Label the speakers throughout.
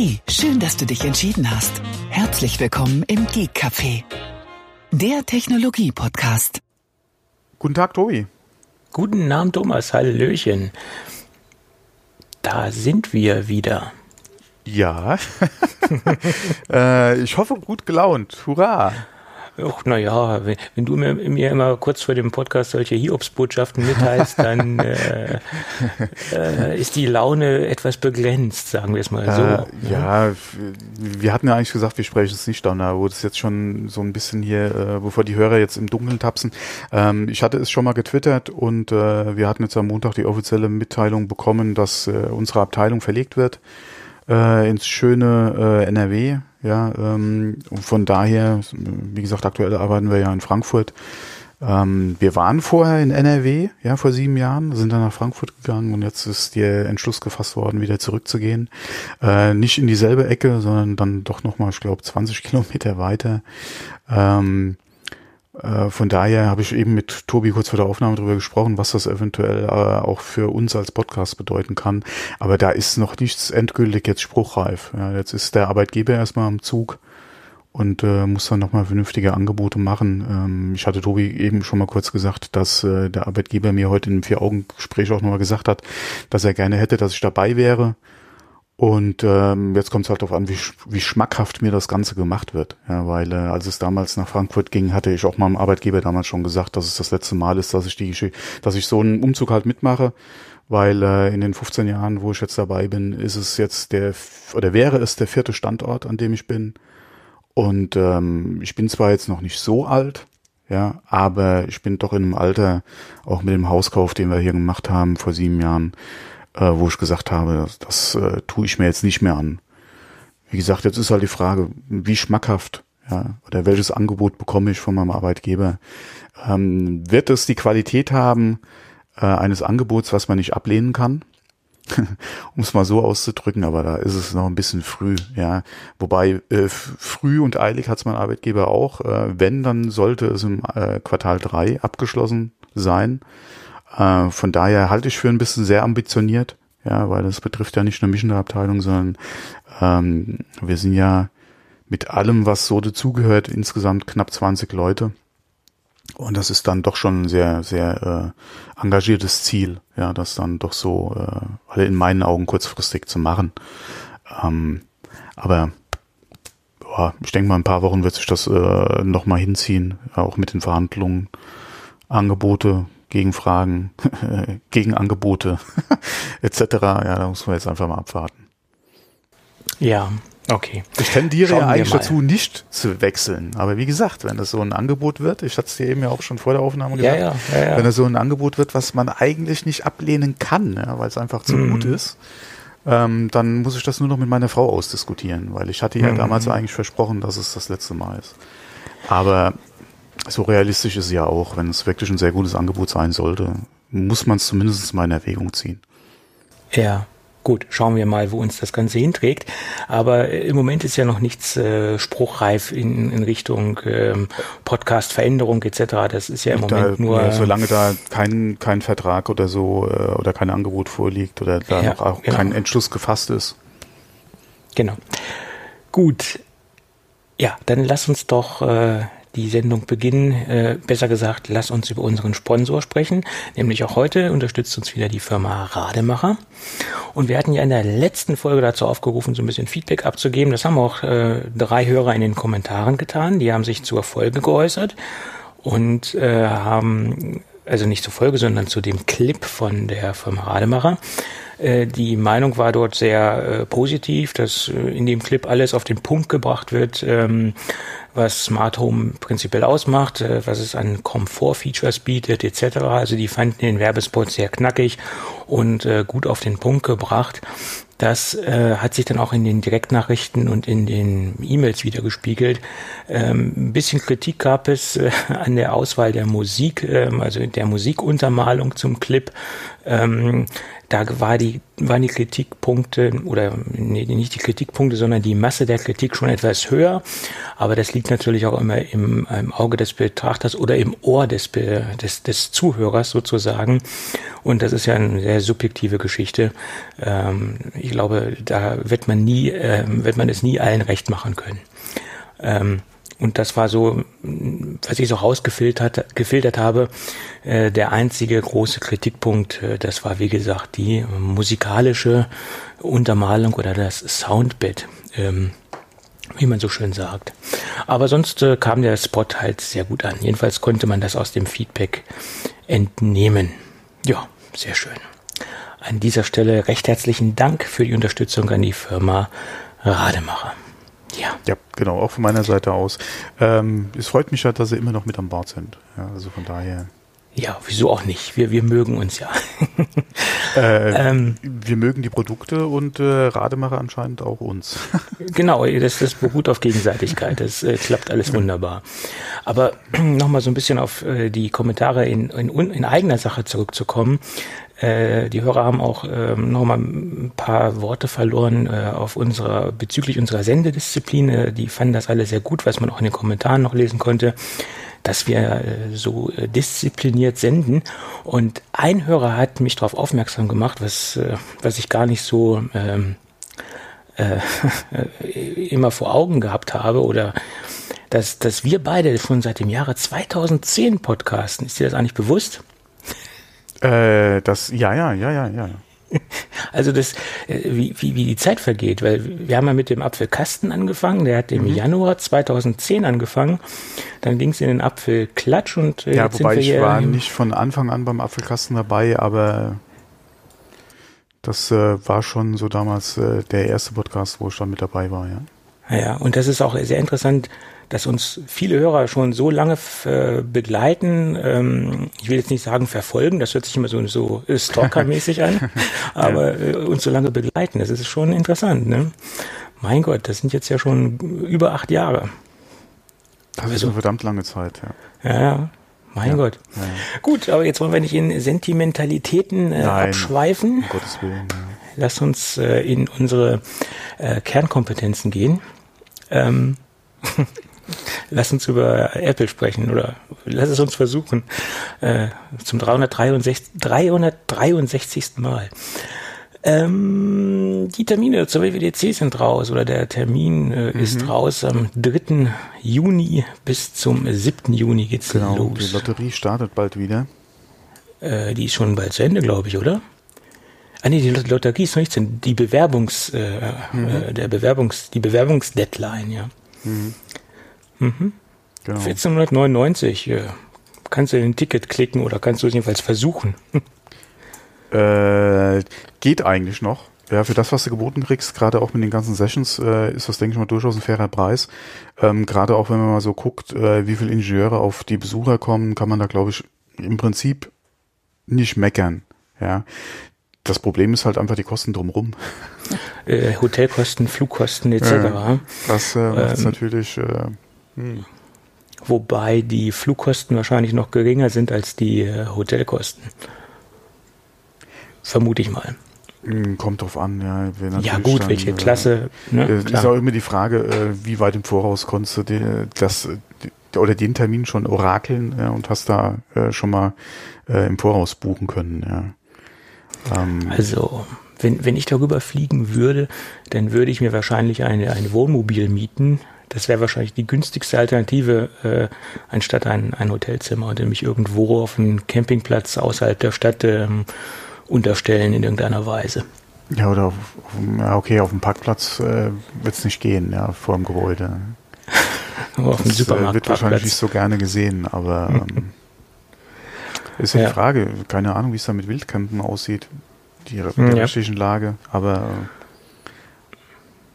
Speaker 1: Hey, schön, dass du dich entschieden hast. Herzlich willkommen im Geek Café, der Technologie-Podcast.
Speaker 2: Guten Tag, Tobi.
Speaker 3: Guten Abend, Thomas. Hallöchen. Da sind wir wieder.
Speaker 2: Ja. äh, ich hoffe, gut gelaunt. Hurra.
Speaker 3: Ach, naja, wenn, wenn du mir, mir, immer kurz vor dem Podcast solche Hiobsbotschaften mitteilst, dann äh, äh, ist die Laune etwas begrenzt, sagen wir es mal so.
Speaker 2: Äh, ja, wir hatten ja eigentlich gesagt, wir sprechen es nicht an, da wurde es jetzt schon so ein bisschen hier, äh, bevor die Hörer jetzt im Dunkeln tapsen. Ähm, ich hatte es schon mal getwittert und äh, wir hatten jetzt am Montag die offizielle Mitteilung bekommen, dass äh, unsere Abteilung verlegt wird äh, ins schöne äh, NRW. Ja, ähm, von daher, wie gesagt, aktuell arbeiten wir ja in Frankfurt. Ähm, wir waren vorher in NRW, ja, vor sieben Jahren, sind dann nach Frankfurt gegangen und jetzt ist der Entschluss gefasst worden, wieder zurückzugehen. Äh, nicht in dieselbe Ecke, sondern dann doch nochmal, ich glaube, 20 Kilometer weiter. Ähm, äh, von daher habe ich eben mit Tobi kurz vor der Aufnahme darüber gesprochen, was das eventuell äh, auch für uns als Podcast bedeuten kann. Aber da ist noch nichts endgültig jetzt spruchreif. Ja, jetzt ist der Arbeitgeber erstmal am Zug und äh, muss dann nochmal vernünftige Angebote machen. Ähm, ich hatte Tobi eben schon mal kurz gesagt, dass äh, der Arbeitgeber mir heute im Vier-Augen-Gespräch auch nochmal gesagt hat, dass er gerne hätte, dass ich dabei wäre. Und ähm, jetzt kommt es halt darauf an, wie, wie schmackhaft mir das Ganze gemacht wird. Ja, weil äh, als es damals nach Frankfurt ging, hatte ich auch meinem Arbeitgeber damals schon gesagt, dass es das letzte Mal ist, dass ich die, dass ich so einen Umzug halt mitmache. Weil äh, in den 15 Jahren, wo ich jetzt dabei bin, ist es jetzt der oder wäre es der vierte Standort, an dem ich bin. Und ähm, ich bin zwar jetzt noch nicht so alt, ja, aber ich bin doch in einem Alter, auch mit dem Hauskauf, den wir hier gemacht haben vor sieben Jahren, äh, wo ich gesagt habe, das, das äh, tue ich mir jetzt nicht mehr an. Wie gesagt, jetzt ist halt die Frage, wie schmackhaft, ja, oder welches Angebot bekomme ich von meinem Arbeitgeber? Ähm, wird es die Qualität haben äh, eines Angebots, was man nicht ablehnen kann? um es mal so auszudrücken, aber da ist es noch ein bisschen früh, ja. Wobei äh, früh und eilig hat es mein Arbeitgeber auch. Äh, wenn, dann sollte es im äh, Quartal drei abgeschlossen sein. Äh, von daher halte ich für ein bisschen sehr ambitioniert, ja, weil das betrifft ja nicht nur mich in der Abteilung, sondern ähm, wir sind ja mit allem, was so dazugehört, insgesamt knapp 20 Leute. Und das ist dann doch schon ein sehr, sehr äh, engagiertes Ziel, ja, das dann doch so, äh, alle in meinen Augen kurzfristig zu machen. Ähm, aber boah, ich denke mal, ein paar Wochen wird sich das äh, nochmal hinziehen, auch mit den Verhandlungen, Angebote, Gegenfragen, Gegenangebote etc. Ja, da muss man jetzt einfach mal abwarten.
Speaker 3: Ja, okay.
Speaker 2: Ich tendiere Schauen ja eigentlich dazu, nicht zu wechseln. Aber wie gesagt, wenn das so ein Angebot wird, ich hatte es dir eben ja auch schon vor der Aufnahme gesagt,
Speaker 3: ja, ja, ja,
Speaker 2: wenn es so ein Angebot wird, was man eigentlich nicht ablehnen kann, weil es einfach zu mhm. gut ist, ähm, dann muss ich das nur noch mit meiner Frau ausdiskutieren, weil ich hatte ja mhm. damals eigentlich versprochen, dass es das letzte Mal ist. Aber so realistisch ist es ja auch, wenn es wirklich ein sehr gutes Angebot sein sollte, muss man es zumindest mal in Erwägung ziehen.
Speaker 3: Ja, gut, schauen wir mal, wo uns das Ganze hinträgt. Aber im Moment ist ja noch nichts äh, spruchreif in, in Richtung ähm, Podcast-Veränderung etc. Das ist ja im da, Moment nur. Ja,
Speaker 2: solange da kein, kein Vertrag oder so äh, oder kein Angebot vorliegt oder da ja, noch auch genau. kein Entschluss gefasst ist.
Speaker 3: Genau. Gut. Ja, dann lass uns doch äh, die Sendung beginnen. Äh, besser gesagt, lass uns über unseren Sponsor sprechen. Nämlich auch heute unterstützt uns wieder die Firma Rademacher. Und wir hatten ja in der letzten Folge dazu aufgerufen, so ein bisschen Feedback abzugeben. Das haben auch äh, drei Hörer in den Kommentaren getan. Die haben sich zur Folge geäußert und äh, haben, also nicht zur Folge, sondern zu dem Clip von der Firma Rademacher die Meinung war dort sehr äh, positiv, dass äh, in dem Clip alles auf den Punkt gebracht wird, ähm, was Smart Home prinzipiell ausmacht, äh, was es an Komfort-Features bietet etc. Also die fanden den Werbespot sehr knackig und äh, gut auf den Punkt gebracht. Das äh, hat sich dann auch in den Direktnachrichten und in den E-Mails wieder gespiegelt. Ähm, ein bisschen Kritik gab es äh, an der Auswahl der Musik, äh, also der Musikuntermalung zum Clip. Ähm, da war die, waren die Kritikpunkte oder nee, nicht die Kritikpunkte, sondern die Masse der Kritik schon etwas höher. Aber das liegt natürlich auch immer im, im Auge des Betrachters oder im Ohr des, des, des Zuhörers sozusagen. Und das ist ja eine sehr subjektive Geschichte. Ähm, ich glaube, da wird man nie, äh, wird man es nie allen recht machen können. Ähm, und das war so, was ich so rausgefiltert gefiltert habe, äh, der einzige große Kritikpunkt, äh, das war wie gesagt die musikalische Untermalung oder das Soundbed, ähm, wie man so schön sagt. Aber sonst äh, kam der Spot halt sehr gut an. Jedenfalls konnte man das aus dem Feedback entnehmen. Ja, sehr schön. An dieser Stelle recht herzlichen Dank für die Unterstützung an die Firma Rademacher.
Speaker 2: Ja. Ja, genau, auch von meiner Seite aus. Ähm, es freut mich ja, dass Sie immer noch mit am Bord sind. Ja, also von daher.
Speaker 3: Ja, wieso auch nicht? Wir, wir mögen uns ja.
Speaker 2: äh, ähm, wir mögen die Produkte und äh, Rademacher anscheinend auch uns.
Speaker 3: genau, das, das beruht auf Gegenseitigkeit. Das äh, klappt alles wunderbar. Aber nochmal so ein bisschen auf äh, die Kommentare in, in, in eigener Sache zurückzukommen. Äh, die Hörer haben auch ähm, nochmal ein paar Worte verloren äh, auf unserer, bezüglich unserer Sendedisziplin. Äh, die fanden das alle sehr gut, was man auch in den Kommentaren noch lesen konnte, dass wir äh, so äh, diszipliniert senden. Und ein Hörer hat mich darauf aufmerksam gemacht, was, was ich gar nicht so ähm, äh, immer vor Augen gehabt habe oder dass, dass wir beide schon seit dem Jahre 2010 podcasten. Ist dir das eigentlich bewusst?
Speaker 2: Äh, das, ja, ja, ja, ja, ja.
Speaker 3: Also das, äh, wie, wie, wie die Zeit vergeht, weil wir haben ja mit dem Apfelkasten angefangen, der hat im mhm. Januar 2010 angefangen, dann ging es in den Apfelklatsch und
Speaker 2: äh, ja, wobei ich war nicht von Anfang an beim Apfelkasten dabei, aber das äh, war schon so damals äh, der erste Podcast, wo ich dann mit dabei war, ja.
Speaker 3: Ja, und das ist auch sehr interessant, dass uns viele Hörer schon so lange äh, begleiten. Ähm, ich will jetzt nicht sagen verfolgen, das hört sich immer so, so stalkermäßig an, aber äh, uns so lange begleiten, das ist schon interessant. Ne? Mein Gott, das sind jetzt ja schon über acht Jahre.
Speaker 2: Das also, ist eine verdammt lange Zeit,
Speaker 3: ja. Ja, mein ja, Gott. Ja. Gut, aber jetzt wollen wir nicht in Sentimentalitäten äh, abschweifen. Um Gottes Willen. Ja. Lass uns äh, in unsere äh, Kernkompetenzen gehen. Ähm, lass uns über Apple sprechen oder lass es uns versuchen. Äh, zum 363, 363. Mal. Ähm, die Termine zur WWDC sind raus oder der Termin äh, mhm. ist raus. Am 3. Juni bis zum 7. Juni geht's genau, los.
Speaker 2: Die Lotterie startet bald wieder.
Speaker 3: Äh, die ist schon bald zu Ende, glaube ich, oder? Ah nee, die Lotterie ist noch nicht zu Ende. Die Bewerbungs, äh, mhm. äh, der Bewerbungs, die Bewerbungsdeadline, ja. Mhm. Mhm. Genau. 1499. Äh, kannst du ein Ticket klicken oder kannst du es jedenfalls versuchen?
Speaker 2: äh, geht eigentlich noch. Ja, für das, was du geboten kriegst, gerade auch mit den ganzen Sessions, äh, ist das, denke ich mal, durchaus ein fairer Preis. Ähm, gerade auch, wenn man mal so guckt, äh, wie viele Ingenieure auf die Besucher kommen, kann man da, glaube ich, im Prinzip nicht meckern. Ja. Das Problem ist halt einfach die Kosten drumherum.
Speaker 3: Äh, Hotelkosten, Flugkosten etc.
Speaker 2: Das äh, macht ähm, natürlich äh, hm.
Speaker 3: Wobei die Flugkosten wahrscheinlich noch geringer sind als die äh, Hotelkosten. Vermute ich mal.
Speaker 2: Hm, kommt drauf an, ja.
Speaker 3: Ja gut, dann, welche äh, Klasse.
Speaker 2: Ne? Äh, ist auch immer die Frage, wie weit im Voraus konntest du die, das oder den Termin schon orakeln ja, und hast da schon mal im Voraus buchen können.
Speaker 3: Ja. Ähm, also wenn, wenn ich darüber fliegen würde, dann würde ich mir wahrscheinlich eine, ein Wohnmobil mieten, das wäre wahrscheinlich die günstigste Alternative, äh, anstatt ein, ein Hotelzimmer und mich irgendwo auf einem Campingplatz außerhalb der Stadt ähm, unterstellen in irgendeiner Weise.
Speaker 2: Ja, oder auf, okay, auf dem Parkplatz äh, wird es nicht gehen, ja, vor dem Gebäude.
Speaker 3: aber auf dem Supermarkt. Äh,
Speaker 2: wird wahrscheinlich nicht so gerne gesehen, aber ähm, ist ja die Frage, keine Ahnung, wie es da mit Wildcampen aussieht, die der ja. Lage, aber
Speaker 3: äh,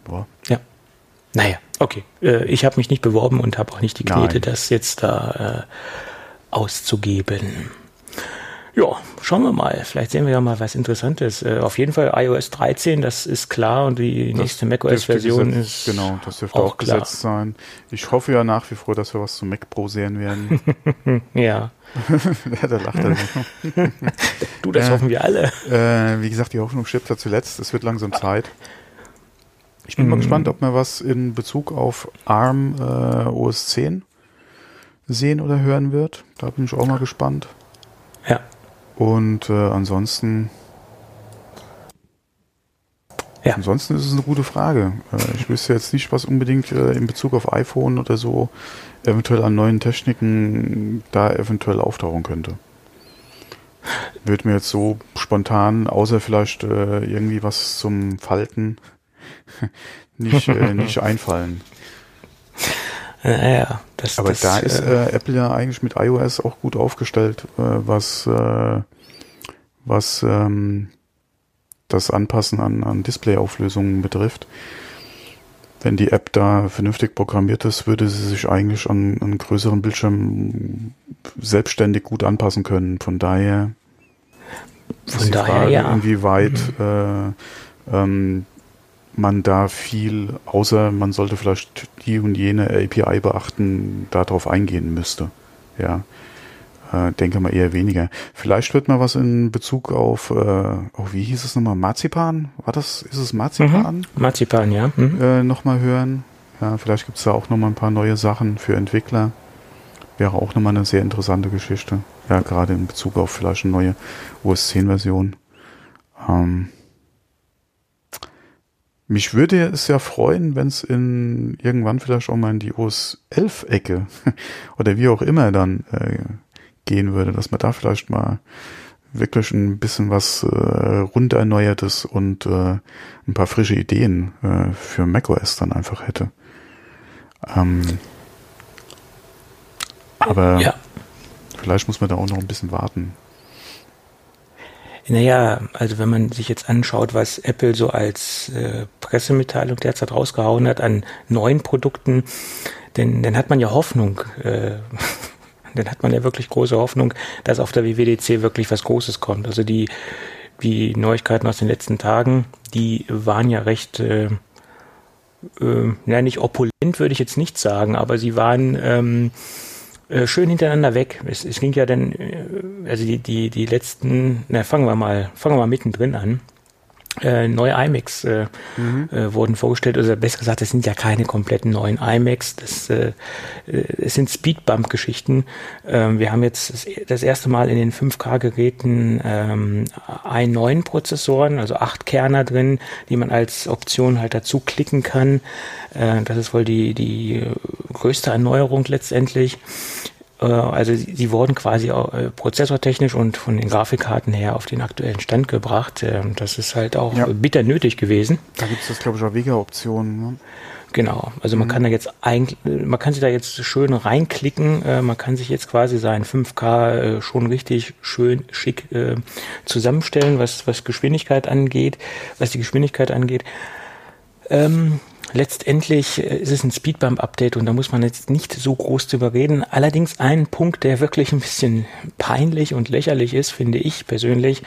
Speaker 3: boah. Ja. Naja, okay. Äh, ich habe mich nicht beworben und habe auch nicht die Knete, Nein. das jetzt da äh, auszugeben. Ja, schauen wir mal. Vielleicht sehen wir ja mal was Interessantes. Äh, auf jeden Fall iOS 13, das ist klar und die nächste macOS-Version ist
Speaker 2: genau, das dürfte
Speaker 3: auch
Speaker 2: auch,
Speaker 3: klar.
Speaker 2: gesetzt sein. Ich hoffe ja nach wie vor, dass wir was zum Mac Pro sehen werden.
Speaker 3: ja.
Speaker 2: ja, da lacht er.
Speaker 3: Du, das
Speaker 2: Äh.
Speaker 3: hoffen wir alle.
Speaker 2: äh, wie gesagt, die Hoffnung stirbt ja zuletzt. Es wird langsam Zeit. Ich bin mal
Speaker 3: Mhm.
Speaker 2: gespannt, ob wir was in Bezug auf ARM äh, OS 10 sehen oder hören wird. Da bin ich auch mal gespannt.
Speaker 3: Ja.
Speaker 2: Und äh, ansonsten,
Speaker 3: Ja.
Speaker 2: ansonsten ist es eine gute Frage. Äh, ich wüsste jetzt nicht, was unbedingt äh, in Bezug auf iPhone oder so eventuell an neuen Techniken da eventuell auftauchen könnte. Wird mir jetzt so spontan, außer vielleicht äh, irgendwie was zum Falten, nicht, äh, nicht einfallen.
Speaker 3: Naja, das,
Speaker 2: Aber
Speaker 3: das,
Speaker 2: da ist
Speaker 3: äh,
Speaker 2: äh, Apple ja eigentlich mit iOS auch gut aufgestellt, äh, was, äh, was ähm, das Anpassen an, an Displayauflösungen betrifft. Wenn die App da vernünftig programmiert ist, würde sie sich eigentlich an, an größeren Bildschirmen selbstständig gut anpassen können. Von daher
Speaker 3: Von
Speaker 2: die
Speaker 3: daher,
Speaker 2: Frage,
Speaker 3: ja.
Speaker 2: inwieweit äh, ähm, man da viel, außer man sollte vielleicht die und jene API beachten, darauf eingehen müsste. Ja, äh, denke mal eher weniger. Vielleicht wird mal was in Bezug auf, äh, oh, wie hieß es nochmal, Marzipan? War das, ist es Marzipan?
Speaker 3: mhm. Marzipan, ja. Mhm.
Speaker 2: Äh, nochmal hören. Ja, vielleicht gibt es da auch nochmal ein paar neue Sachen für Entwickler. Wäre auch nochmal eine sehr interessante Geschichte. Ja, gerade in Bezug auf vielleicht eine neue OS 10 Version. Ähm, mich würde es ja freuen, wenn es in irgendwann vielleicht auch mal in die OS 11 Ecke oder wie auch immer dann äh, gehen würde, dass man da vielleicht mal wirklich ein bisschen was äh, rund erneuertes und äh, ein paar frische Ideen äh, für macOS dann einfach hätte. Ähm, aber
Speaker 3: Ja.
Speaker 2: vielleicht muss man da auch noch ein bisschen warten.
Speaker 3: Naja, also wenn man sich jetzt anschaut, was Apple so als äh, Pressemitteilung derzeit rausgehauen hat an neuen Produkten, denn dann hat man ja Hoffnung, äh, dann hat man ja wirklich große Hoffnung, dass auf der WWDC wirklich was Großes kommt. Also die, die Neuigkeiten aus den letzten Tagen, die waren ja recht, äh, äh, ja nicht opulent würde ich jetzt nicht sagen, aber sie waren ähm, äh, schön hintereinander weg. Es, es ging ja dann, äh, also die, die, die letzten, na fangen wir mal, fangen wir mal mittendrin an. Äh, neue iMacs äh, äh, wurden vorgestellt, oder besser gesagt, es sind ja keine kompletten neuen iMacs, das, äh, äh, es sind Speedbump-Geschichten. Ähm, wir haben jetzt das, das erste Mal in den 5K-Geräten ähm, i9-Prozessoren, also acht Kerner drin, die man als Option halt dazu klicken kann. Äh, das ist wohl die, die größte Erneuerung letztendlich. Äh, Also sie, sie wurden quasi auch, äh, prozessortechnisch und von den Grafikkarten her auf den aktuellen Stand gebracht. Ähm, Das ist halt auch
Speaker 2: Ja.
Speaker 3: bitter nötig gewesen.
Speaker 2: Da gibt es jetzt, glaube ich, auch Wege-Optionen. Ne?
Speaker 3: Genau. Also man kann da jetzt eigentlich, man kann sich da jetzt schön reinklicken. Äh, man kann sich jetzt quasi sein 5K äh, schon richtig schön schick äh, zusammenstellen, was, was Geschwindigkeit angeht, was die Geschwindigkeit angeht. Ähm, letztendlich äh, ist es ein Speedbump-Update und da muss man jetzt nicht so groß drüber reden. Allerdings ein Punkt, der wirklich ein bisschen peinlich und lächerlich ist, finde ich persönlich.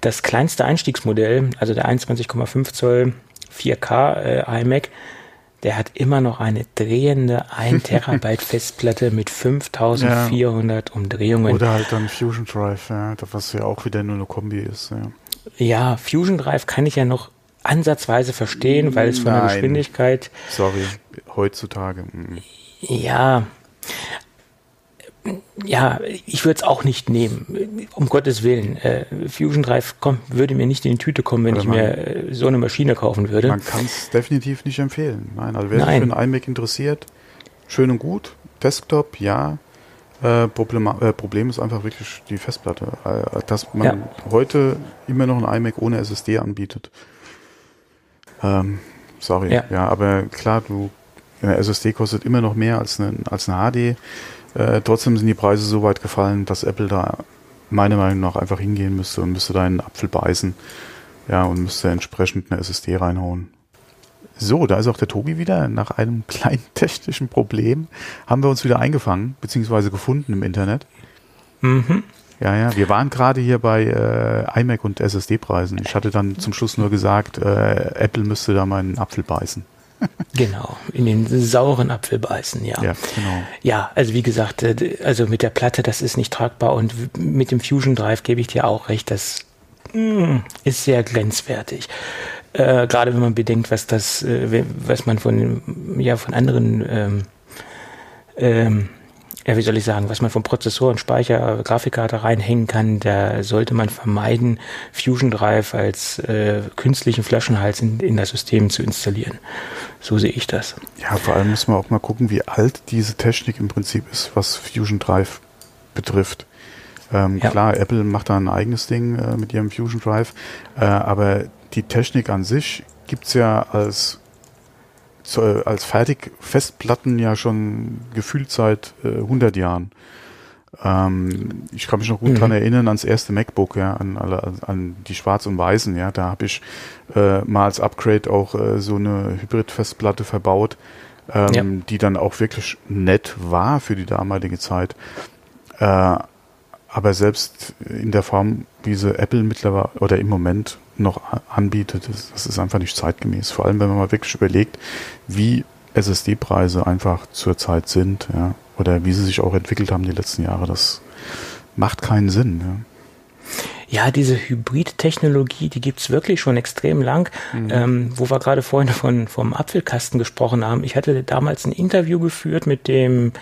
Speaker 3: Das kleinste Einstiegsmodell, also der 21,5 Zoll 4K äh, iMac, der hat immer noch eine drehende 1 Terabyte Festplatte mit 5400 Umdrehungen.
Speaker 2: Oder halt dann Fusion Drive, ja, was ja auch wieder nur eine Kombi ist. Ja.
Speaker 3: Ja, Fusion Drive kann ich ja noch ansatzweise verstehen, weil es von der
Speaker 2: Nein.
Speaker 3: Geschwindigkeit
Speaker 2: Sorry, heutzutage. mm.
Speaker 3: Ja. Ja, ich würde es auch nicht nehmen. Um Gottes Willen. Äh, Fusion Drive komm, würde mir nicht in die Tüte kommen, wenn
Speaker 2: Oder
Speaker 3: ich
Speaker 2: man-
Speaker 3: mir äh, so eine Maschine kaufen würde.
Speaker 2: Man kann es definitiv nicht empfehlen. Nein, also wer
Speaker 3: Nein.
Speaker 2: sich für einen iMac interessiert, schön und gut. Desktop, ja. Äh, Problem, äh, Problem ist einfach wirklich die Festplatte. Äh, dass man
Speaker 3: Ja.
Speaker 2: heute immer noch ein iMac ohne SSD anbietet. Ähm, sorry.
Speaker 3: Ja.
Speaker 2: Ja. aber klar, du, eine SSD kostet immer noch mehr als eine, als eine HD. Äh, trotzdem sind die Preise so weit gefallen, dass Apple da meiner Meinung nach einfach hingehen müsste und müsste da einen Apfel beißen. Ja, und müsste entsprechend eine SSD reinhauen. So, da ist auch der Tobi wieder. Nach einem kleinen technischen Problem haben wir uns wieder eingefangen, beziehungsweise gefunden im Internet.
Speaker 3: Mhm.
Speaker 2: Ja, ja, wir waren gerade hier bei äh, iMac und SSD-Preisen. Ich hatte dann zum Schluss nur gesagt, äh, Apple müsste da mal einen Apfel beißen.
Speaker 3: genau, in den sauren Apfel beißen, ja. Ja, genau. Ja, also wie gesagt, äh, also mit der Platte, das ist nicht tragbar und mit dem Fusion Drive gebe ich dir auch recht, das mm, ist sehr grenzwertig. Äh, gerade wenn man bedenkt, was das, äh, was man von, ja, von anderen ähm, ähm, ja, wie soll ich sagen, was man vom Prozessor und Speicher, Grafikkarte reinhängen kann, da sollte man vermeiden, Fusion Drive als äh, künstlichen Flaschenhals in, in das System zu installieren. So sehe ich das.
Speaker 2: Ja, vor allem muss man auch mal gucken, wie alt diese Technik im Prinzip ist, was Fusion Drive betrifft. Ähm, ja. Klar, Apple macht da ein eigenes Ding äh, mit ihrem Fusion Drive, äh, aber die Technik an sich gibt's ja als zu, als Fertigfestplatten ja schon gefühlt seit äh, 100 Jahren. Ähm, ich kann mich noch gut mhm. dran erinnern ans erste MacBook, ja, an, an, an die Schwarz und Weißen, ja, da habe ich äh, mal als Upgrade auch äh, so eine Hybrid-Festplatte verbaut, ähm, ja. die dann auch wirklich nett war für die damalige Zeit. Äh, aber selbst in der Form, wie sie Apple mittlerweile oder im Moment noch anbietet, das, das ist einfach nicht zeitgemäß. Vor allem, wenn man mal wirklich überlegt, wie SSD-Preise einfach zurzeit sind, ja, oder wie sie sich auch entwickelt haben die letzten Jahre, das macht keinen Sinn. Ja.
Speaker 3: Ja, diese Hybrid-Technologie, die gibt's wirklich schon extrem lang. Mhm. Ähm, wo wir gerade vorhin von, vom Apfelkasten gesprochen haben. Ich hatte damals ein Interview geführt mit dem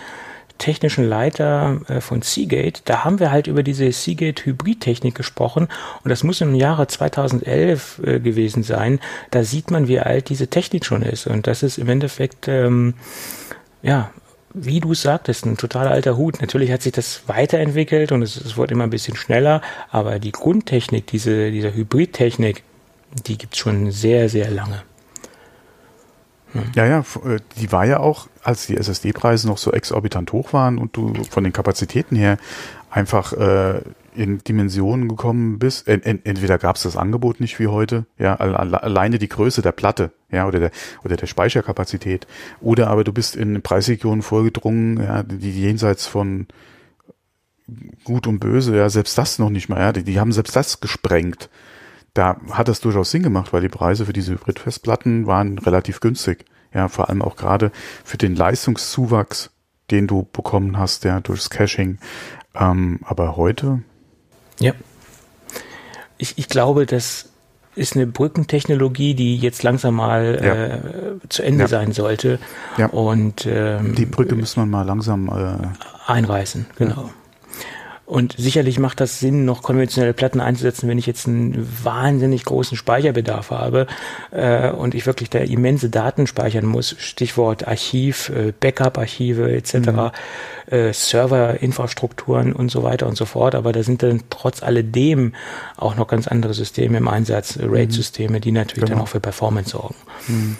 Speaker 3: technischen Leiter äh, von Seagate, da haben wir halt über diese Seagate Hybrid-Technik gesprochen und das muss im Jahre 2011 äh, gewesen sein. Da sieht man, wie alt diese Technik schon ist und das ist im Endeffekt, ähm, ja, wie du sagtest, ein total alter Hut. Natürlich hat sich das weiterentwickelt und es, es wurde immer ein bisschen schneller, aber die Grundtechnik, diese, diese Hybrid-Technik, die gibt's schon sehr, sehr lange.
Speaker 2: Ja, ja, äh, die war ja auch, als die SSD-Preise noch so exorbitant hoch waren und du von den Kapazitäten her einfach äh, in Dimensionen gekommen bist. Ent, entweder gab es das Angebot nicht wie heute, ja, alleine die Größe der Platte, ja, oder der oder der Speicherkapazität, oder aber du bist in Preisregionen vorgedrungen, ja, die jenseits von Gut und Böse, ja, selbst das noch nicht mal, ja, die, die haben selbst das gesprengt da hat das durchaus Sinn gemacht, weil die Preise für diese Hybrid-Festplatten waren relativ günstig. Ja, vor allem auch gerade für den Leistungszuwachs, den du bekommen hast, ja, durchs Caching. Ähm, aber heute?
Speaker 3: Ja. Ich, ich glaube, das ist eine Brückentechnologie, die jetzt langsam mal ja. äh, zu Ende ja. sein sollte.
Speaker 2: Ja.
Speaker 3: Und ähm,
Speaker 2: die Brücke muss man mal langsam äh,
Speaker 3: einreißen, genau. Und sicherlich macht das Sinn, noch konventionelle Platten einzusetzen, wenn ich jetzt einen wahnsinnig großen Speicherbedarf habe äh, und ich wirklich da immense Daten speichern muss. Stichwort Archiv, äh, Backup-Archive etc., mhm. äh, Serverinfrastrukturen und so weiter und so fort. Aber da sind dann trotz alledem auch noch ganz andere Systeme im Einsatz, RAID-Systeme, die natürlich genau. dann auch für Performance sorgen. Mhm.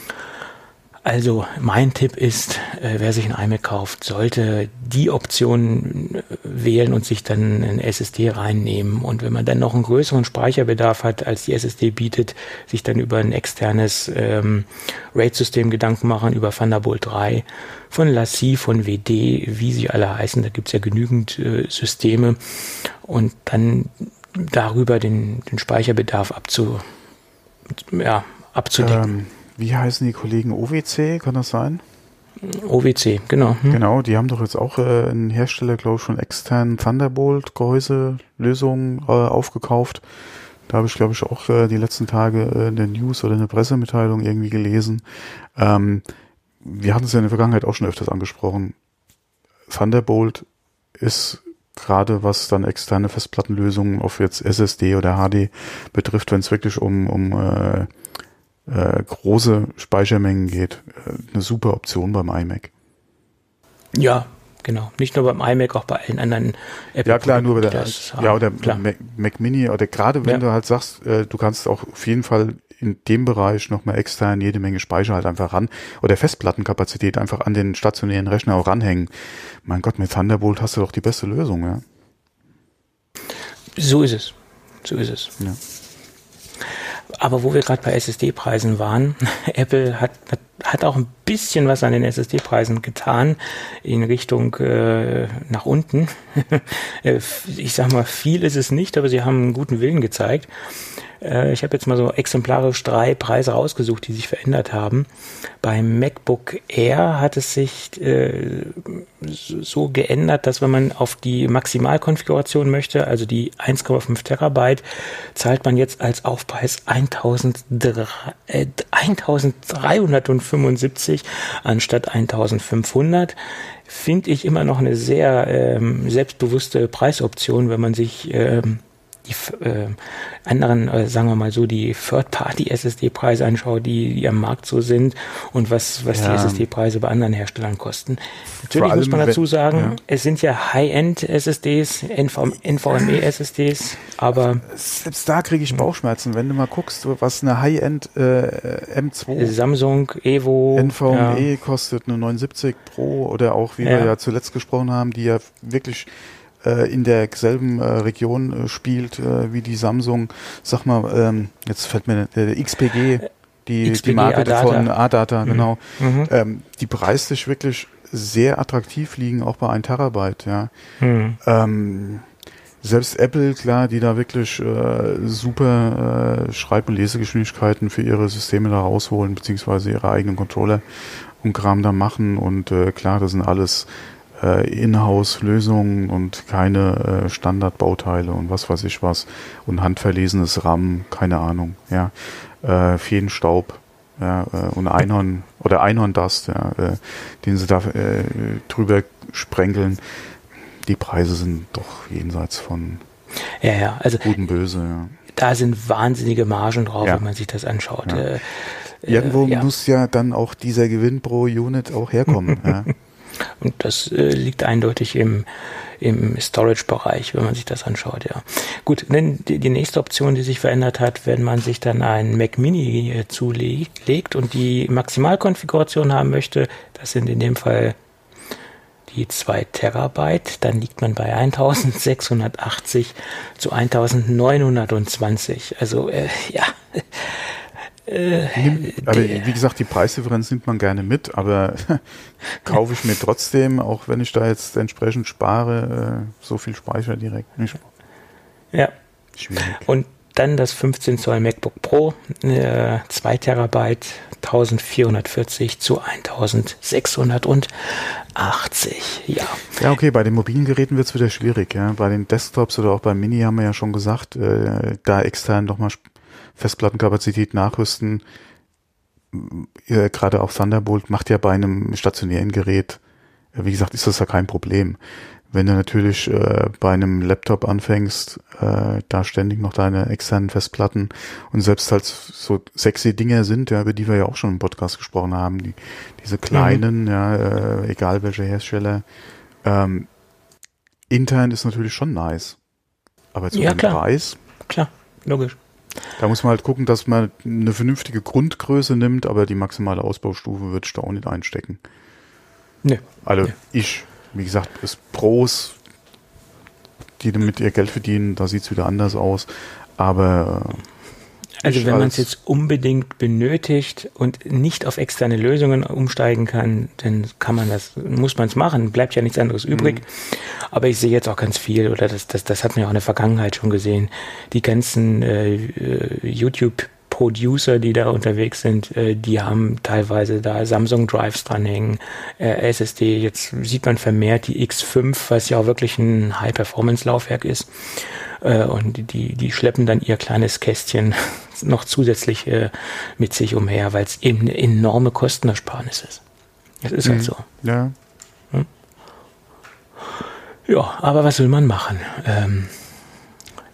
Speaker 3: Also mein Tipp ist, äh, wer sich ein iMac kauft, sollte die Option äh, wählen und sich dann ein SSD reinnehmen. Und wenn man dann noch einen größeren Speicherbedarf hat, als die SSD bietet, sich dann über ein externes ähm, RAID-System Gedanken machen, über Thunderbolt 3 von Lassie, von WD, wie sie alle heißen. Da gibt's ja genügend äh, Systeme. Und dann darüber den, den Speicherbedarf abzu, ja, abzudecken. Ähm
Speaker 2: wie heißen die Kollegen OWC, kann das sein?
Speaker 3: OWC, genau.
Speaker 2: Hm. Genau, die haben doch jetzt auch äh, einen Hersteller, glaube ich, von externen Thunderbolt-Gehäuse-Lösungen äh, aufgekauft. Da habe ich, glaube ich, auch äh, die letzten Tage äh, in der News oder in der Pressemitteilung irgendwie gelesen. Ähm, wir hatten es ja in der Vergangenheit auch schon öfters angesprochen. Thunderbolt ist gerade was dann externe Festplattenlösungen auf jetzt SSD oder HD betrifft, wenn es wirklich um, um äh, äh, große Speichermengen geht, äh, eine super Option beim iMac.
Speaker 3: Ja, genau. Nicht nur beim iMac, auch bei allen anderen
Speaker 2: Apple. Ja klar, nur bei der, ja oder Mac, Mac, Mini oder gerade wenn ja. du halt sagst, äh, du kannst auch auf jeden Fall in dem Bereich nochmal extern jede Menge Speicher halt einfach ran oder Festplattenkapazität einfach an den stationären Rechner auch ranhängen. Mein Gott, mit Thunderbolt hast du doch die beste Lösung, ja.
Speaker 3: So ist es. So ist es. Ja. Aber wo wir gerade bei SSD-Preisen waren, Apple hat, hat, hat auch ein bisschen was an den SSD-Preisen getan in Richtung äh, nach unten. Äh, ich sag mal, viel ist es nicht, aber sie haben einen guten Willen gezeigt. Äh, ich habe jetzt mal so exemplarisch drei Preise rausgesucht, die sich verändert haben. Beim MacBook Air hat es sich äh, so geändert, dass wenn man auf die Maximalkonfiguration möchte, also die 1,5 Terabyte, zahlt man jetzt als Aufpreis 1350 1075 anstatt 1500 finde ich immer noch eine sehr ähm, selbstbewusste Preisoption, wenn man sich ähm, die äh, anderen, äh, sagen wir mal so, die Third-Party-SSD-Preise anschaue, die, die am Markt so sind und was, was ja. die SSD-Preise bei anderen Herstellern kosten. Natürlich muss man dazu sagen, ja. es sind ja High-End-SSDs, NVMe-SSDs, aber...
Speaker 2: Selbst da kriege ich Bauchschmerzen, wenn du mal guckst, was eine High-End äh, M2...
Speaker 3: Samsung, Evo...
Speaker 2: NVMe ja. kostet eine 79 Pro oder auch, wie wir ja zuletzt gesprochen haben, die ja wirklich in derselben äh, Region äh, spielt äh, wie die Samsung, sag mal, ähm, jetzt fällt mir äh, XPG, die, XPG, die Marke A-Data. von A-Data, mhm. genau, mhm. Ähm, die preislich wirklich sehr attraktiv liegen, auch bei 1 Terabyte, ja. Mhm. Ähm, selbst Apple, klar, die da wirklich äh, super äh, Schreib- und Lesegeschwindigkeiten für ihre Systeme da rausholen, beziehungsweise ihre eigenen Controller und Kram da machen. Und äh, klar, das sind alles äh, Inhouse-Lösungen und keine äh, Standardbauteile und was weiß ich was und handverlesenes RAM, keine Ahnung, ja, äh, Feenstaub, ja, äh, und Einhorn oder Einhorndust, ja, äh, den sie da äh, drüber sprenkeln. Die Preise sind doch jenseits von
Speaker 3: ja, ja, also
Speaker 2: gut und böse, ja.
Speaker 3: Da sind wahnsinnige Margen drauf, ja. wenn man sich das anschaut. Ja. Äh,
Speaker 2: Irgendwo äh, ja. muss ja dann auch dieser Gewinn pro Unit auch herkommen. ja.
Speaker 3: Und das äh, liegt eindeutig im, im Storage-Bereich, wenn man sich das anschaut, ja. Gut, dann die, die, nächste Option, die sich verändert hat, wenn man sich dann einen Mac Mini äh, zulegt und die Maximalkonfiguration haben möchte, das sind in dem Fall die 2 Terabyte, dann liegt man bei 1680 zu 1920. Also äh, ja,
Speaker 2: äh, aber wie gesagt, die Preisdifferenz nimmt man gerne mit, aber kaufe ich mir trotzdem, auch wenn ich da jetzt entsprechend spare, äh, so viel Speicher direkt nicht.
Speaker 3: Ja. Schwierig. Und dann das 15 Zoll MacBook Pro, äh, 2 Terabyte, 1440 zu 1680. Ja.
Speaker 2: Ja, okay, bei den mobilen Geräten wird es wieder schwierig. Ja. Bei den Desktops oder auch beim Mini haben wir ja schon gesagt, äh, da extern nochmal Festplattenkapazität nachrüsten. Äh, Gerade auch Thunderbolt macht ja bei einem stationären Gerät, äh, wie gesagt, ist das ja kein Problem. Wenn du natürlich äh, bei einem Laptop anfängst, äh, da ständig noch deine externen Festplatten und selbst halt so sexy Dinge sind, ja, über die wir ja auch schon im Podcast gesprochen haben, die, diese kleinen, mhm. ja, äh, egal welcher Hersteller, ähm, intern ist natürlich schon nice. Aber zu
Speaker 3: ja,
Speaker 2: dem
Speaker 3: klar.
Speaker 2: Preis.
Speaker 3: Klar, logisch.
Speaker 2: Da muss man halt gucken, dass man eine vernünftige Grundgröße nimmt, aber die maximale Ausbaustufe wird ich da auch nicht einstecken.
Speaker 3: Nee.
Speaker 2: Also
Speaker 3: nee.
Speaker 2: ich, wie gesagt, es Pros, die damit ihr Geld verdienen, da sieht es wieder anders aus. Aber
Speaker 3: äh, also wenn man es jetzt unbedingt benötigt und nicht auf externe Lösungen umsteigen kann, dann kann man das, muss man es machen, bleibt ja nichts anderes übrig. Mhm. Aber ich sehe jetzt auch ganz viel, oder das, das, das hat man ja auch in der Vergangenheit schon gesehen, die ganzen äh, äh YouTube Producer, die da unterwegs sind, äh, die haben teilweise da Samsung Drives dranhängen, äh, SSD. Jetzt sieht man vermehrt die X5, was ja auch wirklich ein High-Performance-Laufwerk ist. Äh, und die, die schleppen dann ihr kleines Kästchen noch zusätzlich äh, mit sich umher, weil es eben eine enorme Kostenersparnis ist. Das ist halt mhm. halt so.
Speaker 2: Ja. Hm?
Speaker 3: Ja, aber was will man machen? Ähm,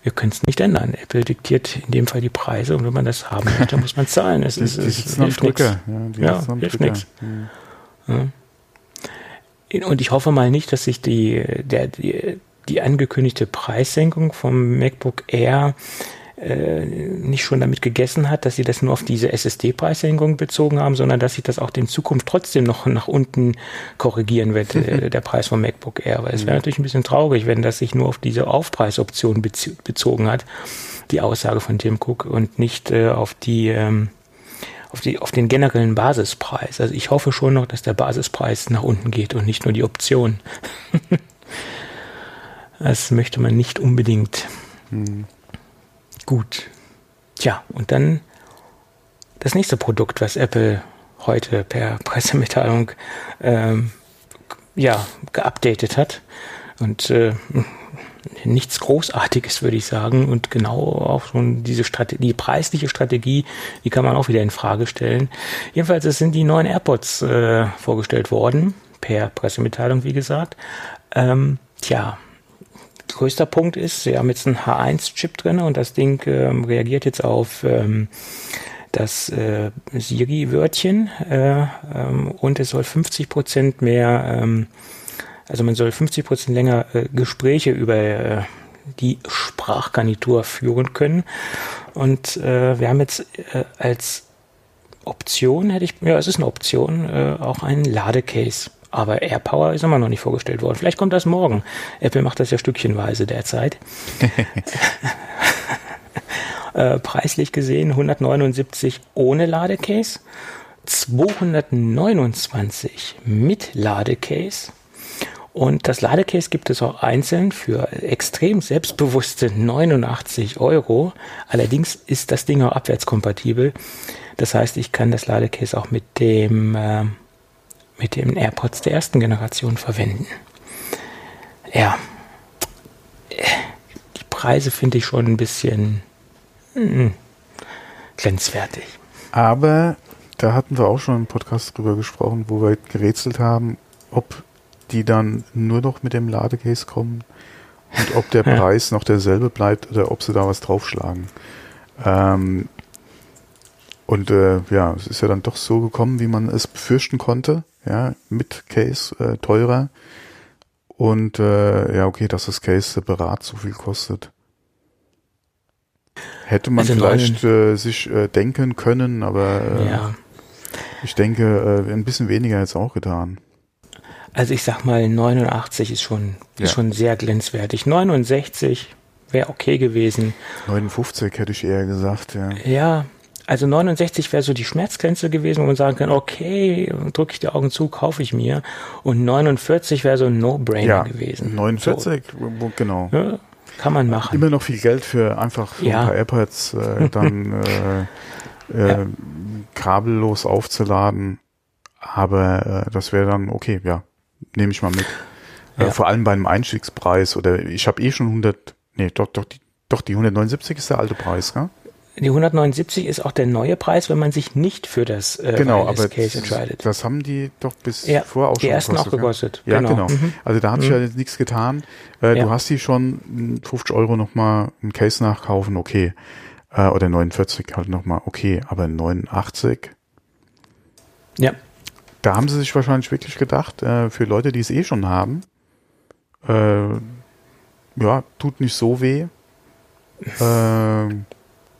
Speaker 3: wir können es nicht ändern. Apple diktiert in dem Fall die Preise und wenn man das haben möchte, muss man zahlen. Es, die, ist, die es hilft nichts. Ja, ja hilft nichts. Ja. Und ich hoffe mal nicht, dass sich die, der, die, die angekündigte Preissenkung vom MacBook Air äh, nicht schon damit gegessen hat, dass sie das nur auf diese SSD-Preissenkung bezogen haben, sondern dass sich das auch in Zukunft trotzdem noch nach unten korrigieren wird, äh, der Preis vom MacBook Air. Weil es wäre natürlich ein bisschen traurig, wenn das sich nur auf diese Aufpreisoption bezogen hat, die Aussage von Tim Cook und nicht äh, auf die ähm, auf, die, auf den generellen Basispreis. Also ich hoffe schon noch, dass der Basispreis nach unten geht und nicht nur die Option. das möchte man nicht unbedingt. Hm. Gut. Tja, und dann das nächste Produkt, was Apple heute per Pressemitteilung ähm, ja, geupdatet hat. Und äh, nichts Großartiges, würde ich sagen. Und genau auch schon diese Strategie, die preisliche Strategie, die kann man auch wieder in Frage stellen. Jedenfalls, es sind die neuen AirPods äh, vorgestellt worden, per Pressemitteilung, wie gesagt. Ähm, tja, größter Punkt ist, sie haben jetzt einen H1-Chip drin und das Ding ähm, reagiert jetzt auf ähm, das äh, Siri-Wörtchen äh, ähm, und es soll 50 Prozent mehr, ähm, also man soll 50 Prozent länger äh, Gespräche über äh, die Sprachgarnitur führen können. Und äh, wir haben jetzt äh, als Option, hätte ich, ja, es ist eine Option, äh, auch einen Ladecase. Aber AirPower ist immer noch nicht vorgestellt worden. Vielleicht kommt das morgen. Apple macht das ja stückchenweise derzeit. äh, preislich gesehen 179 ohne Ladecase, 229 mit Ladecase. Und das Ladecase gibt es auch einzeln für extrem selbstbewusste 89 Euro. Allerdings ist das Ding auch abwärtskompatibel. Das heißt, ich kann das Ladecase auch mit dem, äh, mit dem AirPods der ersten Generation verwenden. Ja, die Preise finde ich schon ein bisschen Mhm. Grenzwertig.
Speaker 2: Aber da hatten wir auch schon im Podcast drüber gesprochen, wo wir gerätselt haben, ob die dann nur noch mit dem Ladecase kommen und ob der Preis noch derselbe bleibt oder ob sie da was draufschlagen. Ähm, und äh, ja, es ist ja dann doch so gekommen, wie man es befürchten konnte. Ja, mit Case äh, teurer. Und äh, ja, okay, dass das Case separat so viel kostet. Hätte man also vielleicht äh, sich äh, denken können, aber äh, ja. ich denke, äh, ein bisschen weniger jetzt auch getan.
Speaker 3: Also ich sag mal, 89 ist schon, ja. ist schon sehr glänzwertig. 69 wäre okay gewesen.
Speaker 2: 59 hätte ich eher gesagt, ja.
Speaker 3: Ja, also 69 wäre so die Schmerzgrenze gewesen, wo man sagen kann, okay, drücke ich die Augen zu, kaufe ich mir. Und 49 wäre so ein No-Brainer ja, gewesen.
Speaker 2: 49, so. genau. Ja,
Speaker 3: kann man machen.
Speaker 2: Immer noch viel Geld für einfach so ja. ein paar AirPods äh, dann äh, äh, kabellos aufzuladen. Aber äh, das wäre dann okay, ja, nehme ich mal mit. Äh, vor allem bei einem Einstiegspreis oder ich habe eh schon 100, nee, doch, doch, die, doch, die 179 ist der alte Preis, gell?
Speaker 3: Die 179 ist auch der neue Preis, wenn man sich nicht für das
Speaker 2: äh, genau, aber Case entscheidet. Das haben die doch bis
Speaker 3: ja, vor auch schon
Speaker 2: die
Speaker 3: ersten gekostet, auch gekostet.
Speaker 2: Ja, genau. genau. Mhm. Also da hat sich mhm. ja jetzt nichts getan. Äh, ja. Du hast die schon 50 Euro nochmal ein Case nachkaufen, okay. Äh, oder 49 halt nochmal, okay. Aber 89?
Speaker 3: Ja.
Speaker 2: Da haben sie sich wahrscheinlich wirklich gedacht, äh, für Leute, die es eh schon haben, äh, ja, tut nicht so weh. Äh,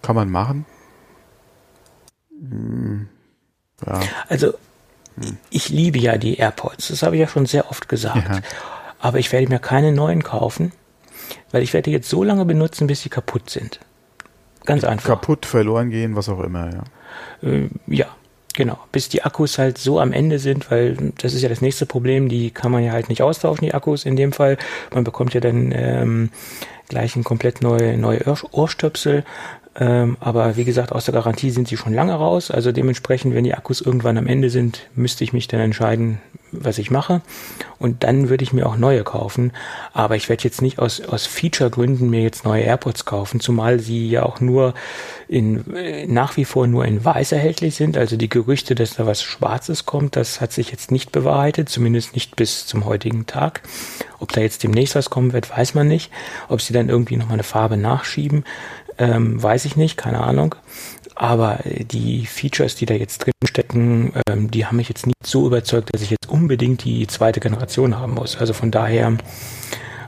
Speaker 2: kann man machen.
Speaker 3: Hm, ja. Also, hm. ich liebe ja die AirPods. Das habe ich ja schon sehr oft gesagt. Ja. Aber ich werde mir keine neuen kaufen, weil ich werde die jetzt so lange benutzen, bis sie kaputt sind. Ganz einfach.
Speaker 2: Kaputt, verloren gehen, was auch immer,
Speaker 3: ja. Äh, ja, genau. Bis die Akkus halt so am Ende sind, weil das ist ja das nächste Problem, die kann man ja halt nicht austauschen, die Akkus in dem Fall. Man bekommt ja dann ähm, gleich ein komplett neue, neue Ohrstöpsel. Ähm, aber wie gesagt, aus der Garantie sind sie schon lange raus. Also dementsprechend, wenn die Akkus irgendwann am Ende sind, müsste ich mich dann entscheiden, was ich mache. Und dann würde ich mir auch neue kaufen. Aber ich werde jetzt nicht aus, aus Feature-Gründen mir jetzt neue AirPods kaufen, zumal sie ja auch nur in, äh, nach wie vor nur in weiß erhältlich sind. Also die Gerüchte, dass da was Schwarzes kommt, das hat sich jetzt nicht bewahrheitet, zumindest nicht bis zum heutigen Tag. Ob da jetzt demnächst was kommen wird, weiß man nicht. Ob sie dann irgendwie nochmal eine Farbe nachschieben, ähm, weiß ich nicht, keine Ahnung. Aber die Features, die da jetzt drin stecken, ähm, die haben mich jetzt nicht so überzeugt, dass ich jetzt unbedingt die zweite Generation haben muss. Also von daher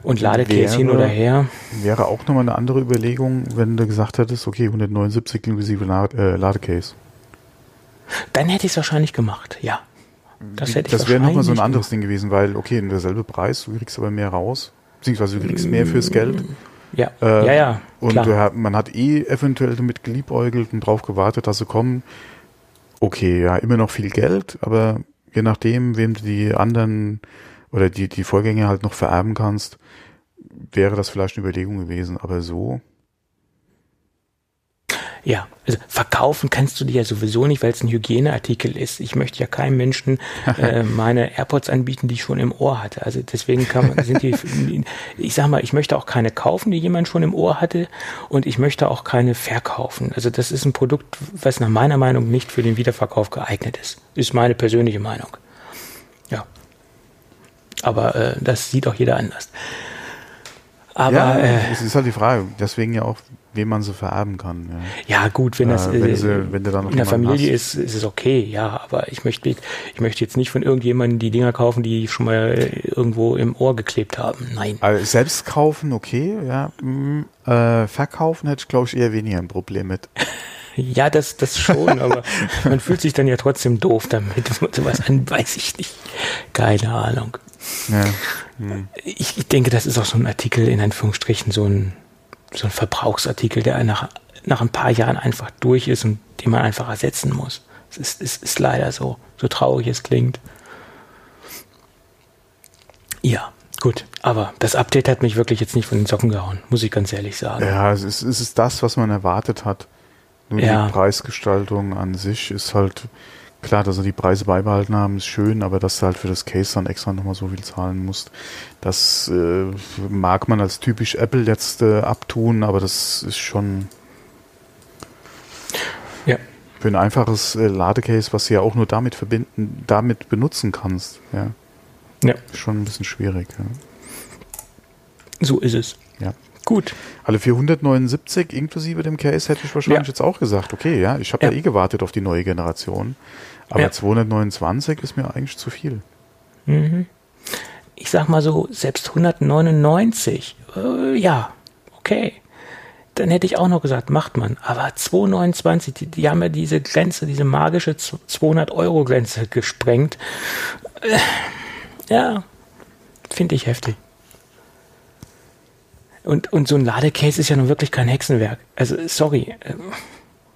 Speaker 3: und Ladecase hin oder her.
Speaker 2: Wäre auch nochmal eine andere Überlegung, wenn du gesagt hättest, okay, 179 inklusive äh, Ladecase.
Speaker 3: Dann hätte ich es wahrscheinlich gemacht, ja.
Speaker 2: Das hätte ich Das wäre nochmal so ein anderes gemacht. Ding gewesen, weil, okay, derselbe Preis, du kriegst aber mehr raus, beziehungsweise du kriegst mehr fürs Geld.
Speaker 3: Ja, äh, ja, ja.
Speaker 2: Und hat, man hat eh eventuell damit geliebäugelt und drauf gewartet, dass sie kommen. okay, ja, immer noch viel Geld, aber je nachdem, wem du die anderen oder die, die Vorgänge halt noch vererben kannst, wäre das vielleicht eine Überlegung gewesen, aber so.
Speaker 3: Ja, also verkaufen kannst du dir ja sowieso nicht, weil es ein Hygieneartikel ist. Ich möchte ja keinem Menschen äh, meine AirPods anbieten, die ich schon im Ohr hatte. Also deswegen kann man, sind die, ich sag mal, ich möchte auch keine kaufen, die jemand schon im Ohr hatte und ich möchte auch keine verkaufen. Also das ist ein Produkt, was nach meiner Meinung nicht für den Wiederverkauf geeignet ist. Ist meine persönliche Meinung. Ja. Aber äh, das sieht auch jeder anders.
Speaker 2: Aber ja, äh, es ist halt die Frage, deswegen ja auch wem man sie vererben kann.
Speaker 3: Ja, ja gut, wenn das äh, wenn sie, wenn in der Familie hast. ist, ist es okay, ja, aber ich möchte, ich möchte jetzt nicht von irgendjemandem die Dinger kaufen, die schon mal irgendwo im Ohr geklebt haben. Nein.
Speaker 2: Also selbst kaufen, okay, ja. Mm, äh, verkaufen hätte ich, glaube ich, eher weniger ein Problem mit.
Speaker 3: Ja, das, das schon, aber man fühlt sich dann ja trotzdem doof damit. Sowas an, weiß ich nicht. Keine Ahnung. Ja. Hm. Ich, ich denke, das ist auch so ein Artikel, in Anführungsstrichen, so ein so ein Verbrauchsartikel, der nach, nach ein paar Jahren einfach durch ist und den man einfach ersetzen muss. Es ist, ist, ist leider so, so traurig es klingt. Ja, gut. Aber das Update hat mich wirklich jetzt nicht von den Socken gehauen, muss ich ganz ehrlich sagen.
Speaker 2: Ja, es ist, es ist das, was man erwartet hat. Nur ja. die Preisgestaltung an sich ist halt Klar, dass sie die Preise beibehalten haben, ist schön, aber dass du halt für das Case dann extra nochmal so viel zahlen musst, das äh, mag man als typisch Apple jetzt äh, abtun, aber das ist schon ja. für ein einfaches äh, Ladecase, was du ja auch nur damit verbinden, damit benutzen kannst, ja. Ja. Schon ein bisschen schwierig, ja.
Speaker 3: So ist es.
Speaker 2: Ja.
Speaker 3: Gut.
Speaker 2: Alle 479 inklusive dem Case hätte ich wahrscheinlich ja. jetzt auch gesagt, okay, ja, ich habe ja. ja. eh gewartet auf die neue Generation. Aber ja. 229 ist mir eigentlich zu viel.
Speaker 3: Mhm. Ich sag mal so, selbst 199, äh, ja, okay. Dann hätte ich auch noch gesagt, macht man. Aber 229, die, die haben ja diese Grenze, diese magische 200 Euro Grenze gesprengt. Äh, ja, finde ich heftig. Und, und so ein Ladecase ist ja nun wirklich kein Hexenwerk. Also, sorry.